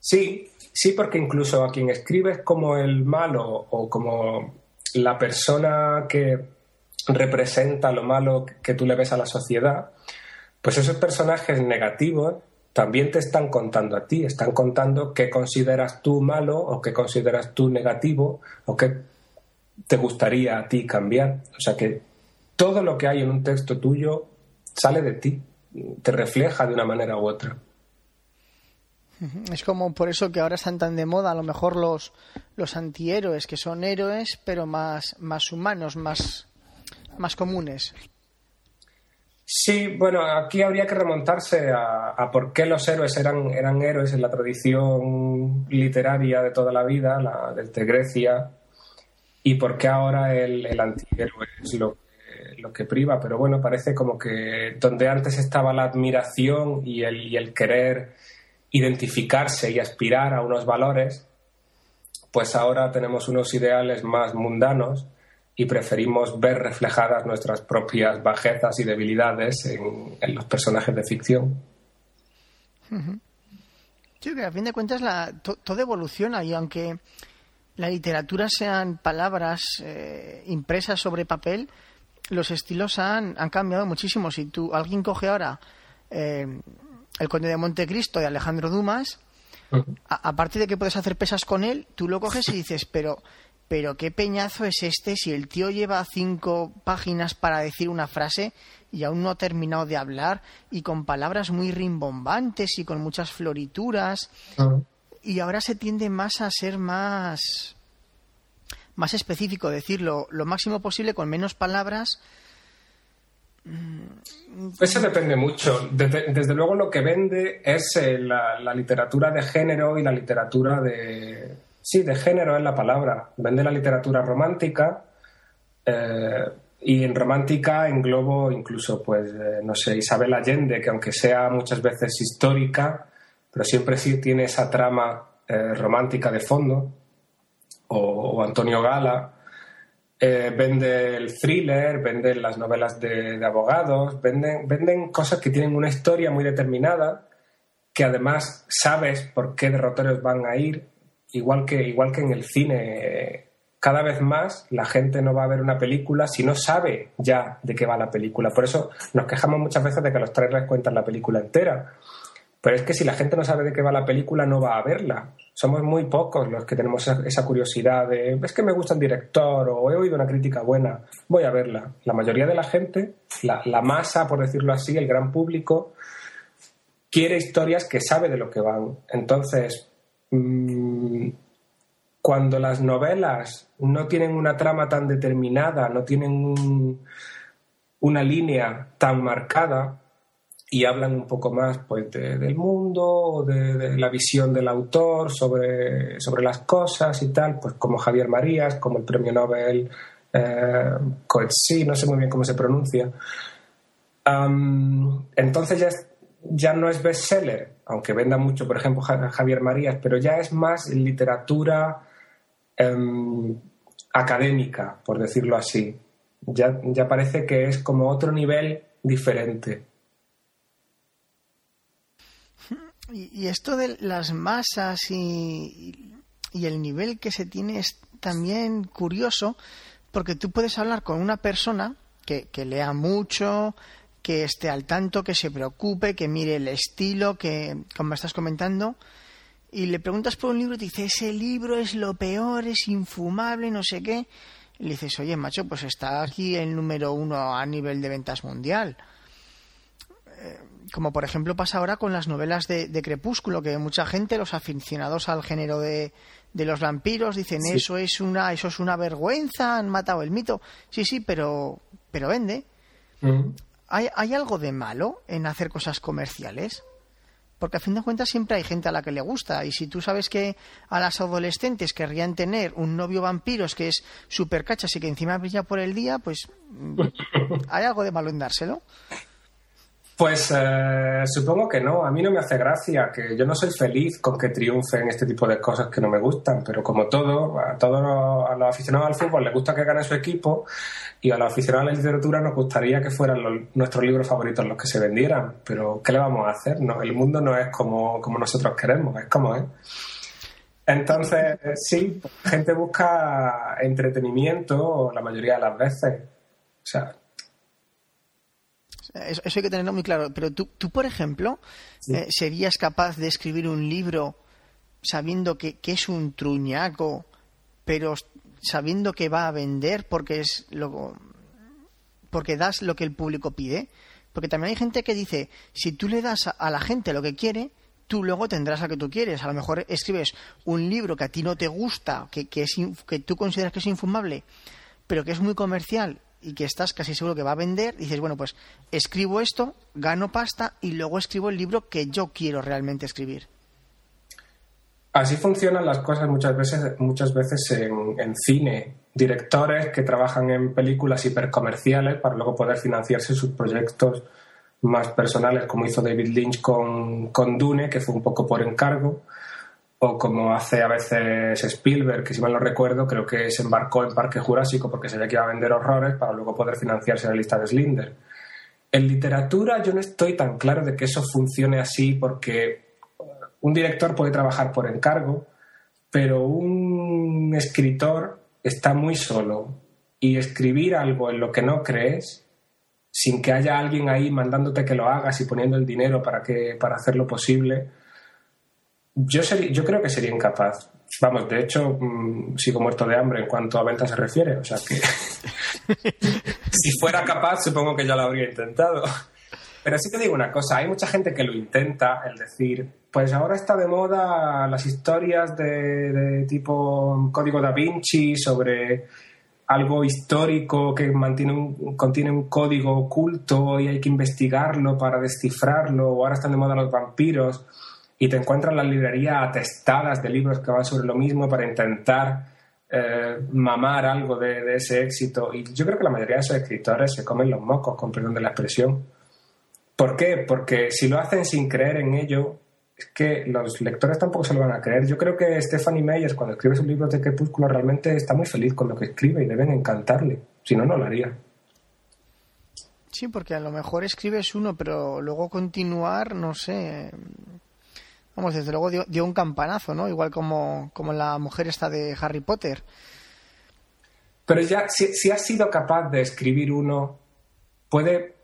Sí, sí, porque incluso a quien escribes como el malo o como la persona que representa lo malo que tú le ves a la sociedad, pues esos personajes negativos también te están contando a ti, están contando qué consideras tú malo o qué consideras tú negativo o qué te gustaría a ti cambiar. O sea que todo lo que hay en un texto tuyo sale de ti, te refleja de una manera u otra. Es como por eso que ahora están tan de moda a lo mejor los, los antihéroes, que son héroes pero más, más humanos, más, más comunes. Sí, bueno, aquí habría que remontarse a, por qué los héroes eran, eran héroes en la tradición literaria de toda la vida, la desde Grecia, y por qué ahora el, el antihéroe es lo que, lo que priva. Pero bueno, parece como que donde antes estaba la admiración y el, y el querer identificarse y aspirar a unos valores, pues ahora tenemos unos ideales más mundanos y preferimos ver reflejadas nuestras propias bajezas y debilidades en, los personajes de ficción. Sí, que a fin de cuentas la, todo evoluciona y aunque la literatura sean palabras eh, impresas sobre papel, los estilos han, han, cambiado muchísimo. Si tú, alguien coge ahora eh, El Conde de Montecristo de Alejandro Dumas, aparte de que puedes hacer pesas con él, tú lo coges y dices, pero pero qué peñazo es este si el tío lleva cinco páginas para decir una frase y aún no ha terminado de hablar y con palabras muy rimbombantes y con muchas florituras. Y ahora se tiende más a ser más más específico, decirlo lo máximo posible con menos palabras. Eso depende mucho. Desde, luego lo que vende es eh, la literatura de género y la literatura de, Sí, de género es la palabra. Vende la literatura romántica eh, y en romántica englobo incluso, pues, eh, no sé, Isabel Allende, que aunque sea muchas veces histórica, pero siempre sí tiene esa trama romántica de fondo, o, Antonio Gala. vende el thriller, vende las novelas de, de abogados, venden, venden cosas que tienen una historia muy determinada, que además sabes por qué derroteros van a ir igual que, igual que en el cine, cada vez más la gente no va a ver una película si no sabe ya de qué va la película. Por eso nos quejamos muchas veces de que los trailers cuentan la película entera. Pero es que si la gente no sabe de qué va la película, no va a verla. Somos muy pocos los que tenemos esa curiosidad de, es que me gusta el director o he oído una crítica buena, voy a verla. La mayoría de la gente, la, masa, por decirlo así, el gran público, quiere historias que sabe de lo que van. Entonces, Mm, cuando las novelas no tienen una trama tan determinada, no tienen una línea tan marcada y hablan un poco más pues, del mundo, de, de, la visión del autor sobre, sobre las cosas y tal, pues como Javier Marías, como el premio Nobel eh, Coetzee, no sé muy bien cómo se pronuncia. entonces ya ya no es bestseller, aunque venda mucho, por ejemplo, Javier Marías, pero ya es más literatura em, académica, por decirlo así. Ya, ya parece que es como otro nivel diferente. Y, esto de las masas y, el nivel que se tiene es también curioso porque tú puedes hablar con una persona que, que lea mucho, que esté al tanto, que se preocupe, que mire el estilo, que, como estás comentando, y le preguntas por un libro y te dice, ese libro es lo peor, es infumable, no sé qué. Y le dices, oye, macho, pues está aquí el número uno a nivel de ventas mundial. Como por ejemplo pasa ahora con las novelas de, Crepúsculo, que mucha gente, los aficionados al género de, de los vampiros, dicen eso es una, eso es una vergüenza, han matado el mito. Sí, sí, pero, pero vende. ¿Hay, ¿Hay algo de malo en hacer cosas comerciales? Porque a fin de cuentas siempre hay gente a la que le gusta. Y si tú sabes que a las adolescentes querrían tener un novio vampiros que es súper cachas y que encima brilla por el día, pues mm, hay algo de malo en dárselo. Pues eh, supongo que no. A mí no me hace gracia, que yo no soy feliz con que triunfen este tipo de cosas que no me gustan, pero como todo, a todos los, aficionados al fútbol les gusta que gane su equipo y a los aficionados a la literatura nos gustaría que fueran nuestros libros favoritos los que se vendieran, pero ¿qué le vamos a hacer? No, el mundo no es como, como nosotros queremos, es como es. Entonces, sí, gente busca entretenimiento la mayoría de las veces. O sea, eso, hay que tenerlo muy claro. Pero tú, tú por ejemplo, eh, ¿serías capaz de escribir un libro sabiendo que, es un truñaco, pero sabiendo que va a vender porque es lo porque das lo que el público pide? Porque también hay gente que dice, si tú le das a, la gente lo que quiere, tú luego tendrás lo que tú quieres. A lo mejor escribes un libro que a ti no te gusta, que, que, es, que tú consideras que es infumable, pero que es muy comercial y que estás casi seguro que va a vender, dices, bueno, pues escribo esto, gano pasta y luego escribo el libro que yo quiero realmente escribir. Así funcionan las cosas muchas veces, muchas veces en, cine. Directores que trabajan en películas hipercomerciales para luego poder financiarse sus proyectos más personales, como hizo David Lynch con, con Dune, que fue un poco por encargo o como hace a veces Spielberg, que si mal no recuerdo, creo que se embarcó en Parque Jurásico porque sabía que iba a vender horrores para luego poder financiarse la lista de Slinder. En literatura yo no estoy tan claro de que eso funcione así porque un director puede trabajar por encargo, pero un escritor está muy solo y escribir algo en lo que no crees sin que haya alguien ahí mandándote que lo hagas y poniendo el dinero para, que, para hacerlo posible, yo, yo creo que sería incapaz. Vamos, de hecho, mm, sigo muerto de hambre en cuanto a ventas se refiere. O sea que si fuera capaz, supongo que ya lo habría intentado. Pero sí te digo una cosa, hay mucha gente que lo intenta, el decir, pues ahora está de moda las historias de, tipo Código da Vinci sobre algo histórico que mantiene un, contiene un código oculto y hay que investigarlo para descifrarlo, o ahora están de moda los vampiros y te encuentras las librerías atestadas de libros que van sobre lo mismo para intentar eh, mamar algo de, ese éxito. Y yo creo que la mayoría de esos escritores se comen los mocos, con perdón de la expresión. ¿Por qué? Porque si lo hacen sin creer en ello, es que los lectores tampoco se lo van a creer. Yo creo que Stephanie Meyer, cuando escribe sus libros de Crepúsculo, realmente está muy feliz con lo que escribe y deben encantarle. Si no, no lo haría. Sí, porque a lo mejor escribes uno, pero luego continuar, no sé, Vamos, desde luego dio, un campanazo, ¿no? Igual como, como la mujer esta de Harry Potter. Pero ya, si, si has sido capaz de escribir uno, puede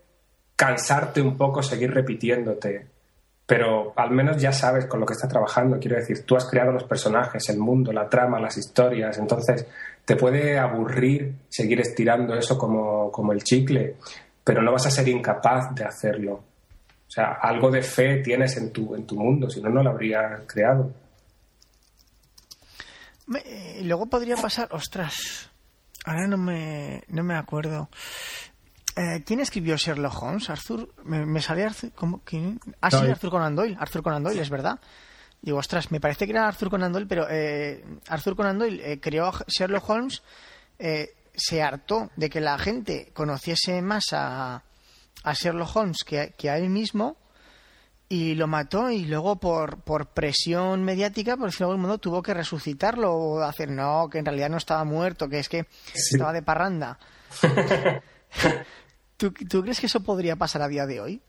cansarte un poco seguir repitiéndote, pero al menos ya sabes con lo que estás trabajando. Quiero decir, tú has creado los personajes, el mundo, la trama, las historias, entonces te puede aburrir seguir estirando eso como, como el chicle, pero no vas a ser incapaz de hacerlo. O sea, algo de fe tienes en tu, en tu mundo, si no, no lo habría creado. Y luego podría pasar, ostras, ahora no me, no me acuerdo. Eh, ¿Quién escribió Sherlock Holmes? Arthur, me, sale Arthur, ¿cómo? ¿Quién? Ah, sí, Arthur Conan Doyle, Arthur Conan Doyle, es verdad. Digo, ostras, me parece que era Arthur Conan Doyle, pero eh, Arthur Conan Doyle eh, creó Sherlock Holmes, se hartó de que la gente conociese más a, a Sherlock Holmes que, a él mismo y lo mató y luego por, por presión mediática, por decirlo de algún modo, tuvo que resucitarlo o hacer, no, que en realidad no estaba muerto, que es que estaba de parranda. ¿Tú, crees que eso podría pasar a día de hoy?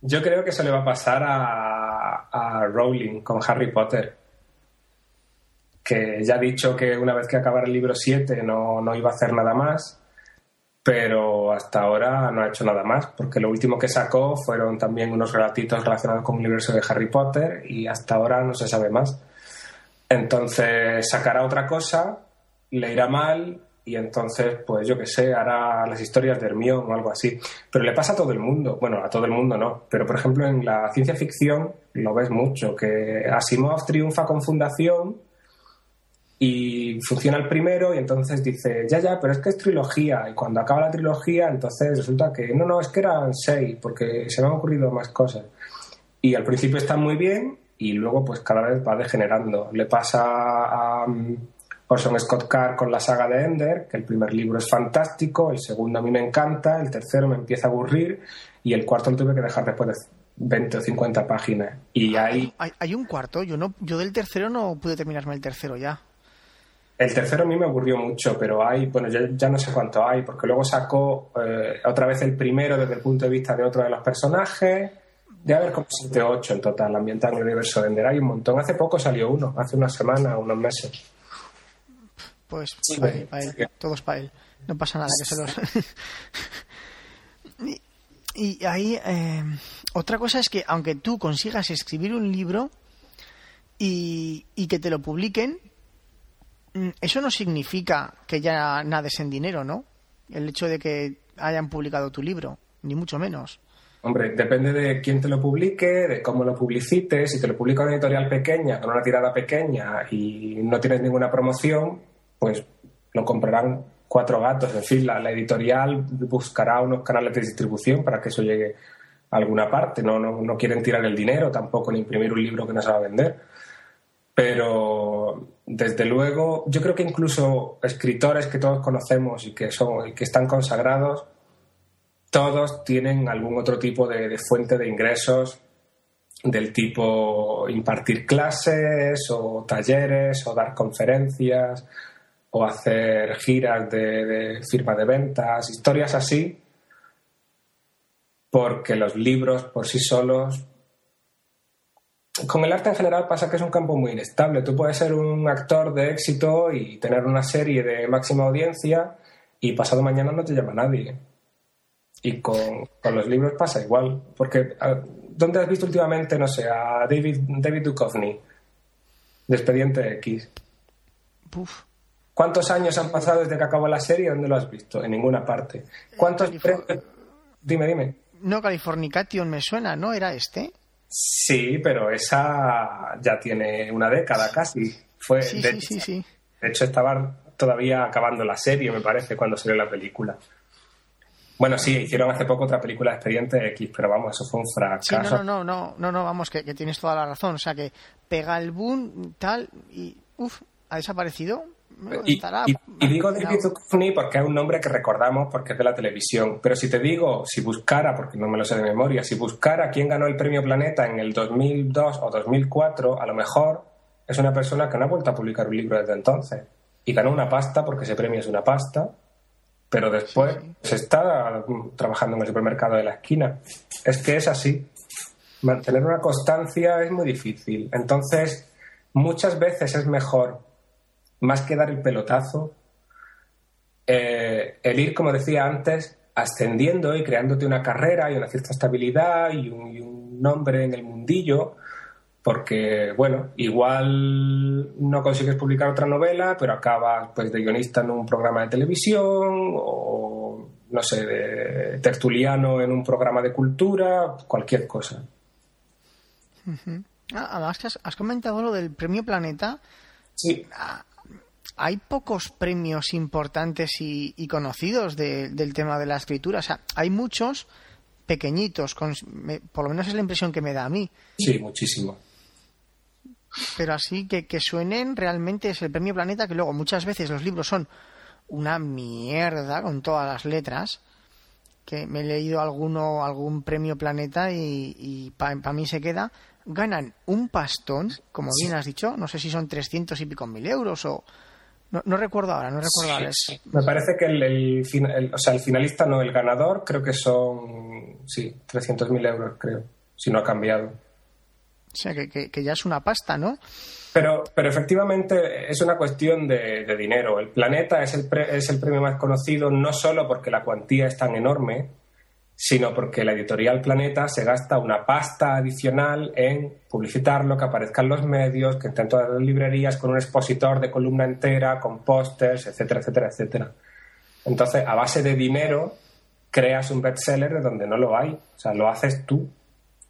Yo creo que eso le va a pasar a, a, Rowling con Harry Potter, que ya ha dicho que una vez que acabara el libro 7 no, no iba a hacer nada más, pero hasta ahora no ha hecho nada más, porque lo último que sacó fueron también unos relatitos relacionados con el universo de Harry Potter y hasta ahora no se sabe más. Entonces sacará otra cosa, le irá mal y entonces, pues yo qué sé, hará las historias de Hermione o algo así. Pero le pasa a todo el mundo, bueno, a todo el mundo no, pero por ejemplo en la ciencia ficción lo ves mucho, que Asimov triunfa con Fundación y funciona el primero y entonces dice, ya, ya, pero es que es trilogía y cuando acaba la trilogía entonces resulta que no, no, es que eran seis porque se me han ocurrido más cosas. Y al principio está muy bien y luego pues cada vez va degenerando. Le pasa a um, Orson Scott Card con la saga de Ender, que el primer libro es fantástico, el segundo a mí me encanta, el tercero me empieza a aburrir y el cuarto lo tuve que dejar después de 20 o 50 páginas. Y hay, hay un cuarto, yo no yo del tercero no pude terminarme el tercero ya. El tercero a mí me aburrió mucho, pero hay, bueno, ya, no sé cuánto hay, porque luego sacó eh, otra vez el primero desde el punto de vista de otro de los personajes. De haber como 7 o 8 en total, ambientado en el universo de Ender. Hay un montón. Hace poco salió uno, hace una semana, unos meses. Pues, para él, todos para él. No pasa nada que se los. y, ahí, eh, otra cosa es que aunque tú consigas escribir un libro y, y que te lo publiquen, eso no significa que ya nades en dinero, ¿no? El hecho de que hayan publicado tu libro, ni mucho menos. Hombre, depende de quién te lo publique, de cómo lo publicites. Si te lo publica una editorial pequeña, con una tirada pequeña y no tienes ninguna promoción, pues lo comprarán cuatro gatos. En fin, la, editorial buscará unos canales de distribución para que eso llegue a alguna parte. No, no, no quieren tirar el dinero tampoco ni imprimir un libro que no se va a vender. Pero desde luego, yo creo que incluso escritores que todos conocemos y que son y que están consagrados, todos tienen algún otro tipo de, fuente de ingresos del tipo impartir clases o talleres o dar conferencias o hacer giras de, de firma de ventas, historias así, porque los libros por sí solos con el arte en general pasa que es un campo muy inestable. Tú puedes ser un actor de éxito y tener una serie de máxima audiencia y pasado mañana no te llama nadie. Y con, los libros pasa igual. Porque, ¿dónde has visto últimamente, no sé, a David, David Duchovny de Expediente X? ¿Cuántos años han pasado desde que acabó la serie? ¿Dónde lo has visto? En ninguna parte. ¿Cuántos Dime, dime. No, Californication me suena, ¿no? ¿Era este? Sí, pero esa ya tiene una década casi. Fue, sí, de, sí, sí, De hecho, estaba todavía acabando la serie, me parece, cuando salió la película. Bueno, sí, hicieron hace poco otra película de Expediente X, pero vamos, eso fue un fracaso. no, no, no, no, no, vamos, que, que, tienes toda la razón. O sea, que pega el boom, tal, y uff, ha desaparecido. Y, digo David Duchovny porque es un nombre que recordamos porque es de la televisión. Pero si te digo, si buscara, porque no me lo sé de memoria, si buscara quién ganó el premio Planeta en el 2002 o 2004, a lo mejor es una persona que no ha vuelto a publicar un libro desde entonces. Y ganó una pasta porque ese premio es una pasta, pero después se está trabajando en el supermercado de la esquina. Es que es así. Mantener una constancia es muy difícil. Entonces, muchas veces es mejor más que dar el pelotazo, eh, el ir, como decía antes, ascendiendo y creándote una carrera y una cierta estabilidad y un, nombre en el mundillo, porque, bueno, igual no consigues publicar otra novela, pero acabas pues, de guionista en un programa de televisión o, no sé, de tertuliano en un programa de cultura, cualquier cosa. Ah, además, has, has comentado lo del Premio Planeta. Sí. Hay pocos premios importantes y, conocidos del tema de la escritura. O sea, hay muchos pequeñitos, por lo menos es la impresión que me da a mí. Sí, muchísimo. Pero así que, que suenen realmente es el premio Planeta, que luego muchas veces los libros son una mierda con todas las letras. Que me he leído alguno, algún premio Planeta y, para mí se queda. Ganan un pastón, como bien has dicho, no sé si son 300 y pico mil euros o, no, recuerdo ahora, no recuerdo ahora. Me parece que el, o sea, el finalista no, el ganador creo que son, sí, 300.000 euros, creo, si no ha cambiado. O sea, que, que, ya es una pasta, ¿no? Pero, pero efectivamente es una cuestión de, de dinero. El planeta es el, es el premio más conocido no solo porque la cuantía es tan enorme, sino porque la editorial Planeta se gasta una pasta adicional en publicitarlo, que aparezca los medios, que esté en todas las librerías con un expositor de columna entera, con pósters, etcétera, etcétera, etcétera. Entonces, a base de dinero, creas un bestseller de donde no lo hay. O sea, lo haces tú.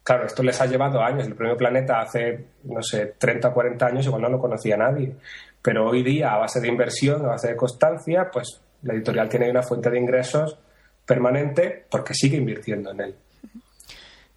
Claro, esto les ha llevado años. El premio Planeta hace, no sé, 30 o 40 años igual no lo conocía nadie. Pero hoy día, a base de inversión, a base de constancia, pues la editorial tiene una fuente de ingresos permanente porque sigue invirtiendo en él.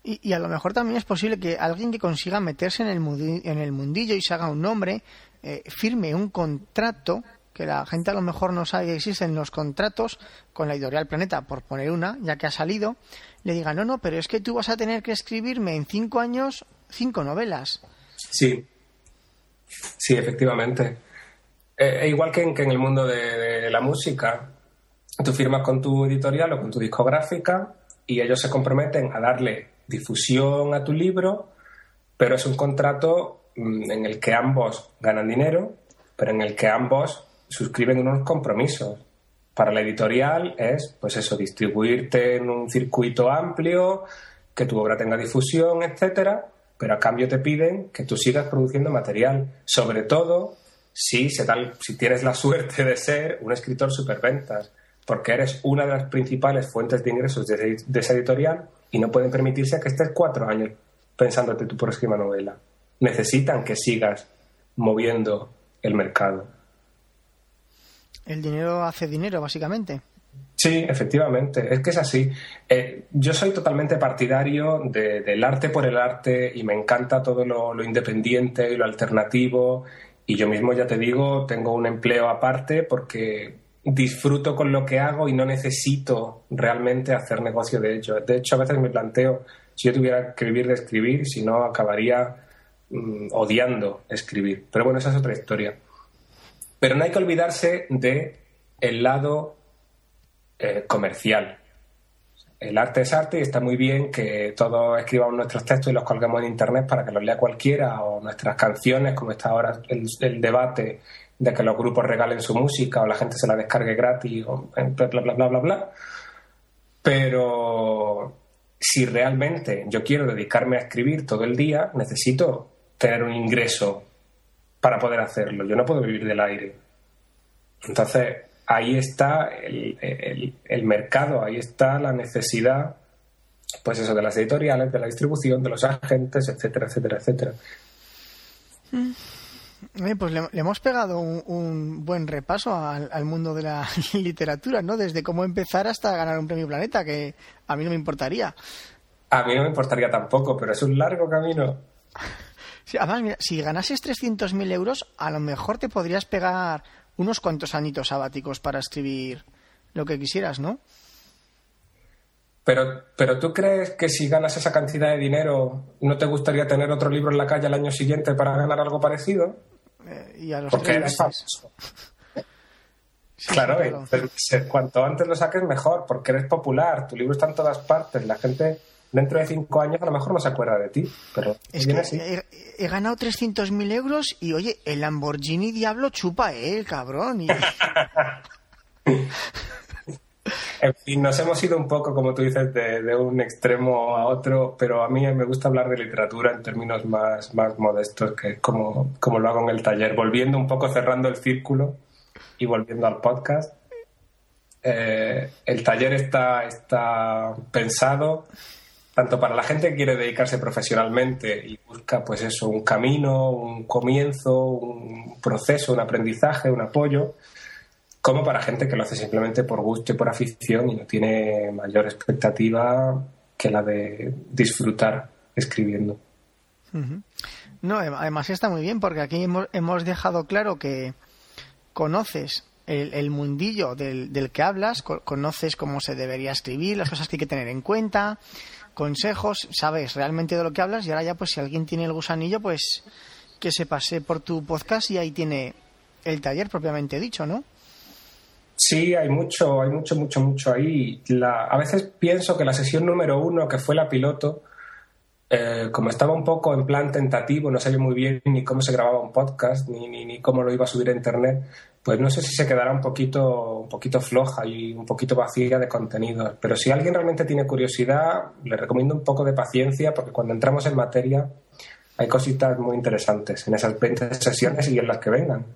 Y, a lo mejor también es posible que alguien que consiga meterse en el, en el mundillo y se haga un nombre, eh, firme un contrato, que la gente a lo mejor no sabe que existen los contratos con la editorial Planeta, por poner una, ya que ha salido, le diga, no, no, pero es que tú vas a tener que escribirme en cinco años cinco novelas. Sí, sí, efectivamente. Eh, e igual que en, que en el mundo de la música, tú firmas con tu editorial o con tu discográfica y ellos se comprometen a darle difusión a tu libro, pero es un contrato mm, en el que ambos ganan dinero, pero en el que ambos suscriben unos compromisos. Para la editorial es, pues eso, distribuirte en un circuito amplio, que tu obra tenga difusión, etcétera, pero a cambio te piden que tú sigas produciendo material, sobre todo si, se tal, si tienes la suerte de ser un escritor superventas porque eres una de las principales fuentes de ingresos de, esa editorial y no pueden permitirse que estés cuatro años pensándote tu próxima novela. Necesitan que sigas moviendo el mercado. El dinero hace dinero, básicamente. Sí, efectivamente, es que es así. Eh, yo soy totalmente partidario del arte por el arte y me encanta todo lo, independiente y lo alternativo. Y yo mismo, ya te digo, tengo un empleo aparte porque disfruto con lo que hago y no necesito realmente hacer negocio de ello. De hecho, a veces me planteo, si yo tuviera que vivir de escribir, si no, acabaría mm, odiando escribir. Pero bueno, esa es otra historia. Pero no hay que olvidarse de el lado eh, comercial. El arte es arte y está muy bien que todos escribamos nuestros textos y los colguemos en internet para que los lea cualquiera o nuestras canciones, como está ahora el debate de que los grupos regalen su música o la gente se la descargue gratis o bla, bla, bla, bla, bla. Pero si realmente yo quiero dedicarme a escribir todo el día, necesito tener un ingreso para poder hacerlo. Yo no puedo vivir del aire. Entonces, ahí está el, el, mercado, ahí está la necesidad, pues eso, de las editoriales, de la distribución, de los agentes, etcétera, etcétera, etcétera. Mm pues le, hemos pegado un, buen repaso al, mundo de la literatura, ¿no? Desde cómo empezar hasta ganar un premio Planeta, que a mí no me importaría. A mí no me importaría tampoco, pero es un largo camino. además, mira, si ganases 300.000 euros, a lo mejor te podrías pegar unos cuantos añitos sabáticos para escribir lo que quisieras, ¿no? Pero, pero tú crees que si ganas esa cantidad de dinero, ¿no te gustaría tener otro libro en la calle al año siguiente para ganar algo parecido? Eh, y a los Porque eres famoso. claro, eh, cuanto antes lo saques mejor, porque eres popular, tu libro está en todas partes, la gente dentro de cinco años a lo mejor no se acuerda de ti, pero es que he, ganado 300.000 euros y oye, el Lamborghini Diablo chupa, ¿eh? El cabrón. Y... En fin, nos hemos ido un poco, como tú dices, de, un extremo a otro, pero a mí me gusta hablar de literatura en términos más, más modestos, que es como, como lo hago en el taller, volviendo un poco, cerrando el círculo y volviendo al podcast. Eh, el taller está, está pensado tanto para la gente que quiere dedicarse profesionalmente y busca pues eso, un camino, un comienzo, un proceso, un aprendizaje, un apoyo, como para gente que lo hace simplemente por gusto y por afición y no tiene mayor expectativa que la de disfrutar escribiendo. No, además está muy bien porque aquí hemos, dejado claro que conoces el, mundillo del, que hablas, conoces cómo se debería escribir, las cosas que hay que tener en cuenta, consejos, sabes realmente de lo que hablas y ahora ya pues si alguien tiene el gusanillo pues que se pase por tu podcast y ahí tiene el taller propiamente dicho, ¿no? Sí, hay mucho, hay mucho, mucho, mucho ahí. a veces pienso que la sesión número uno, que fue la piloto, eh, como estaba un poco en plan tentativo, no sabía muy bien ni cómo se grababa un podcast, ni, ni, ni, cómo lo iba a subir a internet, pues no sé si se quedará un poquito, un poquito floja y un poquito vacía de contenido. Pero si alguien realmente tiene curiosidad, le recomiendo un poco de paciencia, porque cuando entramos en materia hay cositas muy interesantes en esas 20 sesiones y en las que vengan.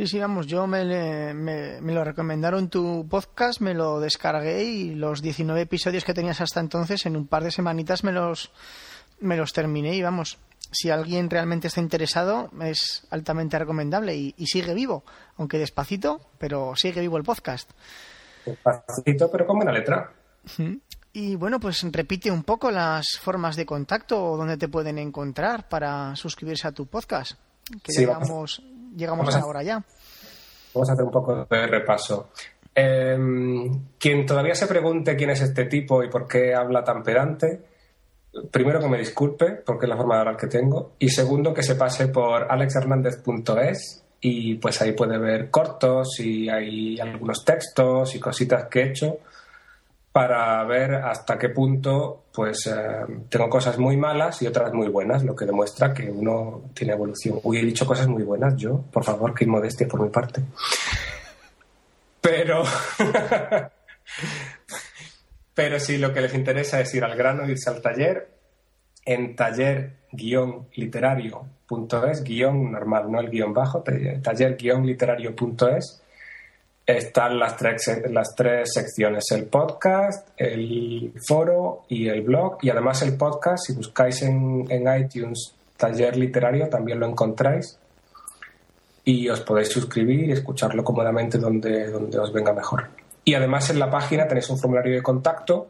Sí, sí, vamos, yo me, me, me, lo recomendaron tu podcast, me lo descargué y los 19 episodios que tenías hasta entonces en un par de semanitas me los, me los terminé y vamos, si alguien realmente está interesado es altamente recomendable y, y sigue vivo, aunque despacito, pero sigue vivo el podcast. Despacito, pero con buena letra. Y bueno, pues repite un poco las formas de contacto o dónde te pueden encontrar para suscribirse a tu podcast. Que Sí, llegamos, vamos- llegamos vamos a- ahora ya. Vamos a hacer un poco de repaso. Eh, quien todavía se pregunte quién es este tipo y por qué habla tan pedante, primero que me disculpe, porque es la forma de hablar que tengo, y segundo que se pase por alexhernandez.es y pues ahí puede ver cortos y hay algunos textos y cositas que he hecho para ver hasta qué punto pues eh, tengo cosas muy malas y otras muy buenas, lo que demuestra que uno tiene evolución. Uy, he dicho cosas muy buenas yo, por favor, qué inmodestia por mi parte. Pero pero si lo que les interesa es ir al grano, irse al taller, en taller-literario.es, guion normal, no el guion bajo, taller-literario.es, están las tres, las tres secciones, el podcast, el foro y el blog. Y además el podcast, si buscáis en, en iTunes Taller Literario, también lo encontráis. Y os podéis suscribir y escucharlo cómodamente donde, donde os venga mejor. Y además en la página tenéis un formulario de contacto,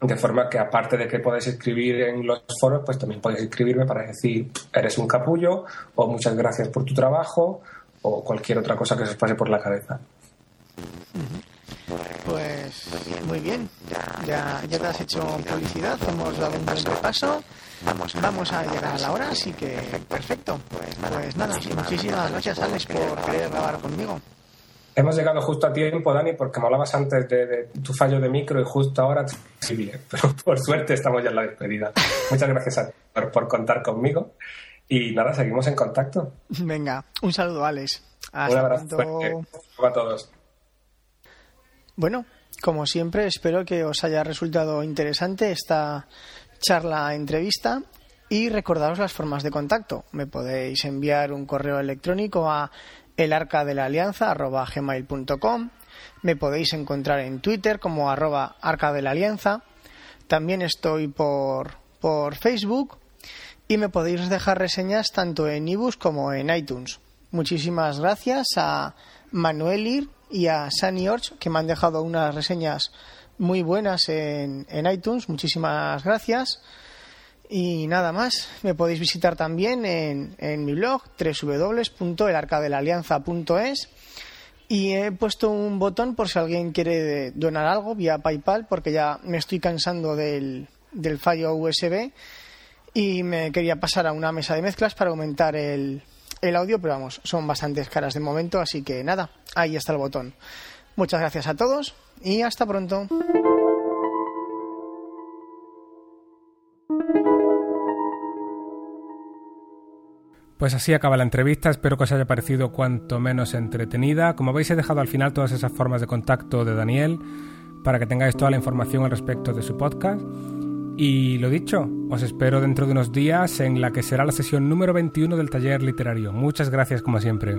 de forma que aparte de que podéis escribir en los foros, pues también podéis escribirme para decir eres un capullo o muchas gracias por tu trabajo o cualquier otra cosa que se os pase por la cabeza. Pues muy bien, ya, ya te has hecho publicidad, hemos dado un buen repaso, vamos a llegar a la hora, así que perfecto. Pues nada, muchísimas gracias Alex por querer grabar conmigo. Hemos llegado justo a tiempo, Dani, porque me hablabas antes de, de tu fallo de micro y justo ahora te escribí, pero por suerte estamos ya en la despedida. Muchas gracias a ti por, por contar conmigo y nada, seguimos en contacto. Venga, un saludo Alex. Un abrazo pronto. a todos. Bueno, como siempre, espero que os haya resultado interesante esta charla entrevista y recordaros las formas de contacto. Me podéis enviar un correo electrónico a elarcadelalianza.gmail.com Me podéis encontrar en Twitter como arroba arca de la alianza. También estoy por, por Facebook y me podéis dejar reseñas tanto en ebooks como en iTunes. Muchísimas gracias a Manuelir y a Sunny Orch que me han dejado unas reseñas muy buenas en, en iTunes. Muchísimas gracias. Y nada más, me podéis visitar también en, en mi blog www.elarcadelalianza.es y he puesto un botón por si alguien quiere donar algo vía PayPal porque ya me estoy cansando del, del fallo USB y me quería pasar a una mesa de mezclas para aumentar el, el audio, pero vamos, son bastantes caras de momento, así que nada, ahí está el botón. Muchas gracias a todos y hasta pronto. Pues así acaba la entrevista, espero que os haya parecido cuanto menos entretenida. Como veis he dejado al final todas esas formas de contacto de Daniel para que tengáis toda la información al respecto de su podcast. Y lo dicho, os espero dentro de unos días en la que será la sesión número 21 del taller literario. Muchas gracias como siempre.